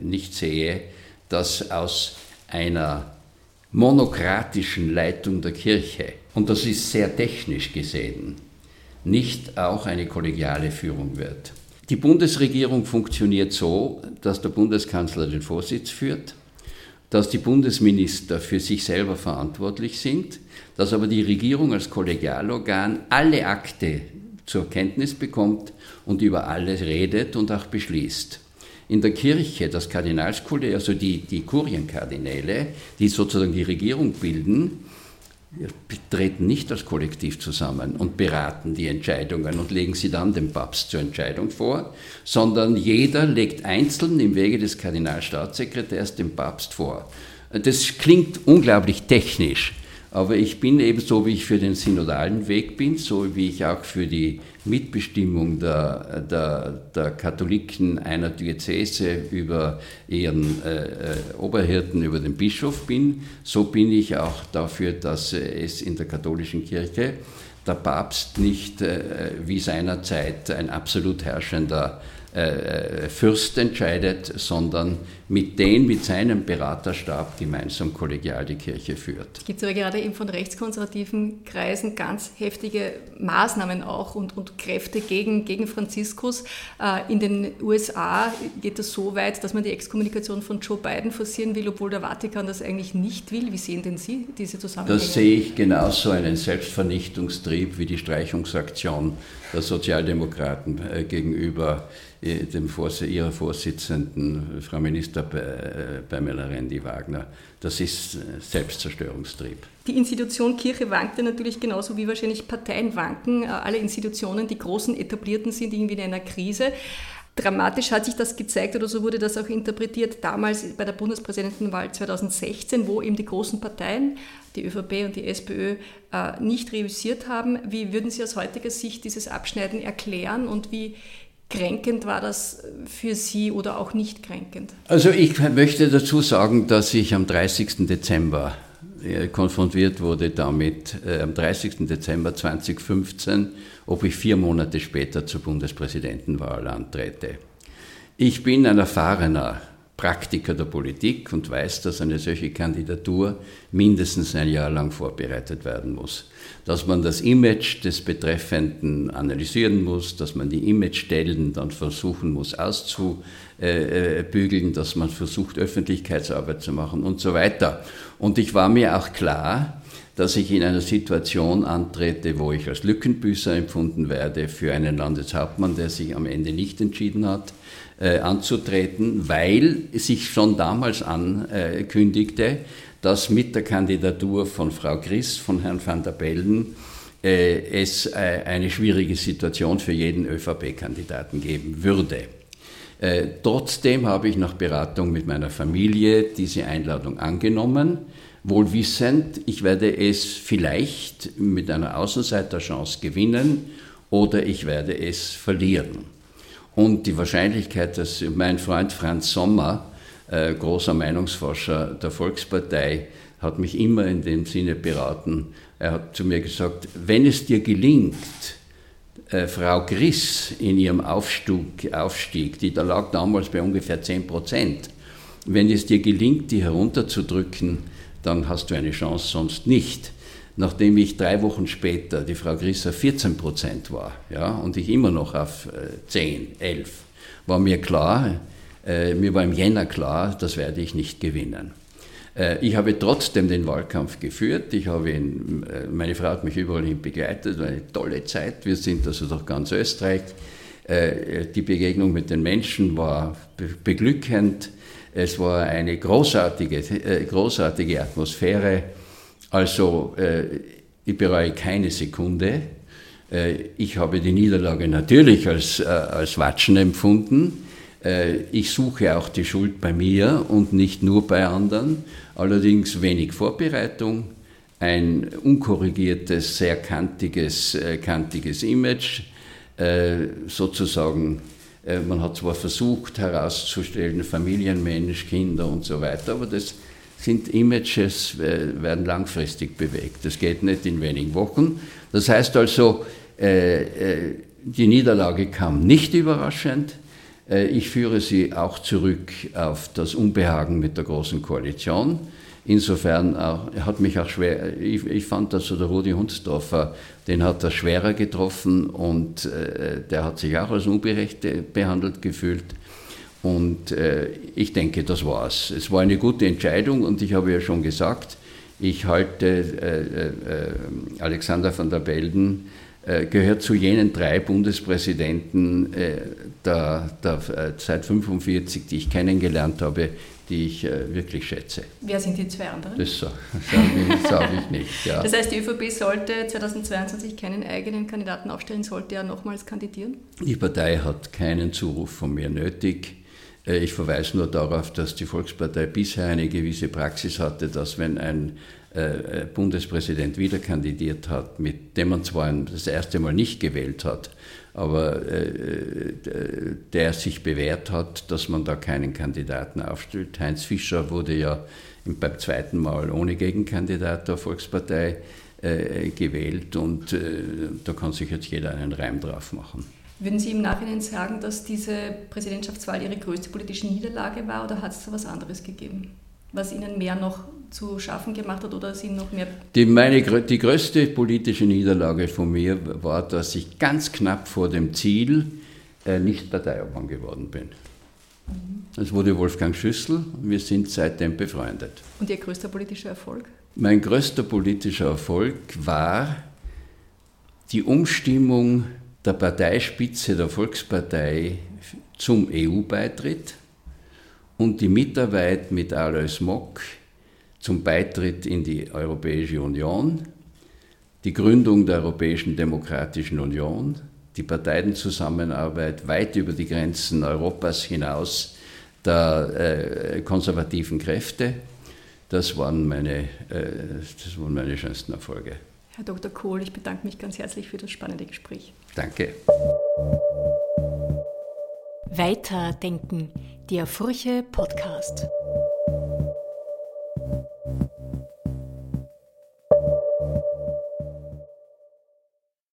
nicht sehe, dass aus einer monokratischen Leitung der Kirche, und das ist sehr technisch gesehen, nicht auch eine kollegiale Führung wird. Die Bundesregierung funktioniert so, dass der Bundeskanzler den Vorsitz führt, dass die Bundesminister für sich selber verantwortlich sind, dass aber die Regierung als Kollegialorgan alle Akte zur Kenntnis bekommt und über alles redet und auch beschließt. In der Kirche das Kardinalskollegium, also die, die Kurienkardinäle, die sozusagen die Regierung bilden, treten nicht als Kollektiv zusammen und beraten die Entscheidungen und legen sie dann dem Papst zur Entscheidung vor, sondern jeder legt einzeln im Wege des Kardinalstaatssekretärs dem Papst vor. Das klingt unglaublich technisch, aber ich bin eben so, wie ich für den synodalen Weg bin, so wie ich auch für die Mitbestimmung der, der, der Katholiken einer Diözese über ihren äh, äh, Oberhirten, über den Bischof bin, so bin ich auch dafür, dass es in der katholischen Kirche der Papst nicht äh, wie seinerzeit ein absolut herrschender äh, Fürst entscheidet, sondern mit denen, mit seinem Beraterstab gemeinsam kollegial die Kirche führt. Gibt es aber gerade eben von rechtskonservativen Kreisen ganz heftige Maßnahmen auch und, und Kräfte gegen, gegen Franziskus. Äh, in den USA geht es so weit, dass man die Exkommunikation von Joe Biden forcieren will, obwohl der Vatikan das eigentlich nicht will. Wie sehen denn Sie diese Zusammenhänge? Das sehe ich genauso einen Selbstvernichtungstrieb wie die Streichungsaktion der Sozialdemokraten äh, gegenüber äh, dem Vors ihrer Vorsitzenden, Frau Minister äh, Pamela Rendi-Wagner. Das ist Selbstzerstörungstrieb. Die Institution Kirche wankte natürlich genauso wie wahrscheinlich Parteien wanken. Alle Institutionen, die großen etablierten, sind irgendwie in einer Krise. Dramatisch hat sich das gezeigt oder so wurde das auch interpretiert damals bei der Bundespräsidentenwahl 2016, wo eben die großen Parteien, die ÖVP und die SPÖ, äh, nicht reüssiert haben. Wie würden Sie aus heutiger Sicht dieses Abschneiden erklären und wie kränkend war das für Sie oder auch nicht kränkend? Also ich möchte dazu sagen, dass ich am 30. Dezember äh, konfrontiert wurde damit, äh, am 30. Dezember 2015 ob ich vier Monate später zur Bundespräsidentenwahl antrete. Ich bin ein erfahrener Praktiker der Politik und weiß, dass eine solche Kandidatur mindestens ein Jahr lang vorbereitet werden muss. Dass man das Image des Betreffenden analysieren muss, dass man die Imagestellen dann versuchen muss auszubügeln, dass man versucht, Öffentlichkeitsarbeit zu machen und so weiter. Und ich war mir auch klar, dass ich in einer Situation antrete, wo ich als Lückenbüßer empfunden werde für einen Landeshauptmann, der sich am Ende nicht entschieden hat, anzutreten, weil sich schon damals ankündigte, dass mit der Kandidatur von Frau Griss, von Herrn van der Bellen, äh, es äh, eine schwierige Situation für jeden ÖVP-Kandidaten geben würde. Äh, trotzdem habe ich nach Beratung mit meiner Familie diese Einladung angenommen wohl wissend, ich werde es vielleicht mit einer Außenseiterchance gewinnen oder ich werde es verlieren. Und die Wahrscheinlichkeit, dass mein Freund Franz Sommer, äh, großer Meinungsforscher der Volkspartei, hat mich immer in dem Sinne beraten. Er hat zu mir gesagt, wenn es dir gelingt, äh, Frau Griss in ihrem Aufstieg, Aufstieg, die da lag damals bei ungefähr 10 Prozent, wenn es dir gelingt, die herunterzudrücken, dann hast du eine Chance, sonst nicht. Nachdem ich drei Wochen später die Frau Grisser 14 Prozent war ja, und ich immer noch auf 10, äh, 11, war mir klar, äh, mir war im Jänner klar, das werde ich nicht gewinnen. Äh, ich habe trotzdem den Wahlkampf geführt. Ich habe ihn, äh, meine Frau hat mich überall hin begleitet, war eine tolle Zeit. Wir sind also durch ganz Österreich. Äh, die Begegnung mit den Menschen war beglückend. Es war eine großartige, großartige Atmosphäre. Also äh, ich bereue keine Sekunde. Äh, ich habe die Niederlage natürlich als, äh, als Watschen empfunden. Äh, ich suche auch die Schuld bei mir und nicht nur bei anderen. Allerdings wenig Vorbereitung, ein unkorrigiertes, sehr kantiges, äh, kantiges Image, sozusagen äh, man hat zwar versucht herauszustellen, Familienmensch, Kinder und so weiter, aber das sind Images, äh, werden langfristig bewegt. Das geht nicht in wenigen Wochen. Das heißt also, äh, die Niederlage kam nicht überraschend. Ich führe sie auch zurück auf das Unbehagen mit der Großen Koalition. Insofern auch, hat mich auch schwer, ich, ich fand, dass so der Rudi Hundsdorfer, den hat er schwerer getroffen und äh, der hat sich auch als unberecht behandelt gefühlt. Und äh, ich denke, das war's. Es war eine gute Entscheidung und ich habe ja schon gesagt, ich halte äh, äh, äh Alexander van der Belden äh, gehört zu jenen drei Bundespräsidenten der, der, seit 1945, die ich kennengelernt habe, die ich äh, wirklich schätze. Wer sind die zwei anderen? Das sage ich, sag ich nicht. Ja. Das heißt, die ÖVP sollte 2022 keinen eigenen Kandidaten aufstellen, sollte er nochmals kandidieren? Die Partei hat keinen Zuruf von mir nötig. Äh, ich verweise nur darauf, dass die Volkspartei bisher eine gewisse Praxis hatte, dass wenn ein äh, Bundespräsident wieder kandidiert hat, mit dem man zwar das erste Mal nicht gewählt hat, aber äh, der sich bewährt hat, dass man da keinen Kandidaten aufstellt. Heinz Fischer wurde ja beim zweiten Mal ohne Gegenkandidat der Volkspartei äh, gewählt und äh, da kann sich jetzt jeder einen Reim drauf machen. Würden Sie im Nachhinein sagen, dass diese Präsidentschaftswahl Ihre größte politische Niederlage war oder hat es da was anderes gegeben, was Ihnen mehr noch zu schaffen gemacht hat oder Sie noch mehr? Die, meine, die größte politische Niederlage von mir war, dass ich ganz knapp vor dem Ziel äh, nicht Parteiobmann geworden bin. Es mhm. wurde Wolfgang Schüssel und wir sind seitdem befreundet. Und Ihr größter politischer Erfolg? Mein größter politischer Erfolg war die Umstimmung der Parteispitze der Volkspartei zum EU-Beitritt und die Mitarbeit mit Alois Mock zum Beitritt in die Europäische Union, die Gründung der Europäischen Demokratischen Union, die Parteienzusammenarbeit weit über die Grenzen Europas hinaus der äh, konservativen Kräfte. Das waren, meine, äh, das waren meine schönsten Erfolge. Herr Dr. Kohl, ich bedanke mich ganz herzlich für das spannende Gespräch. Danke. Weiterdenken, der Furche Podcast.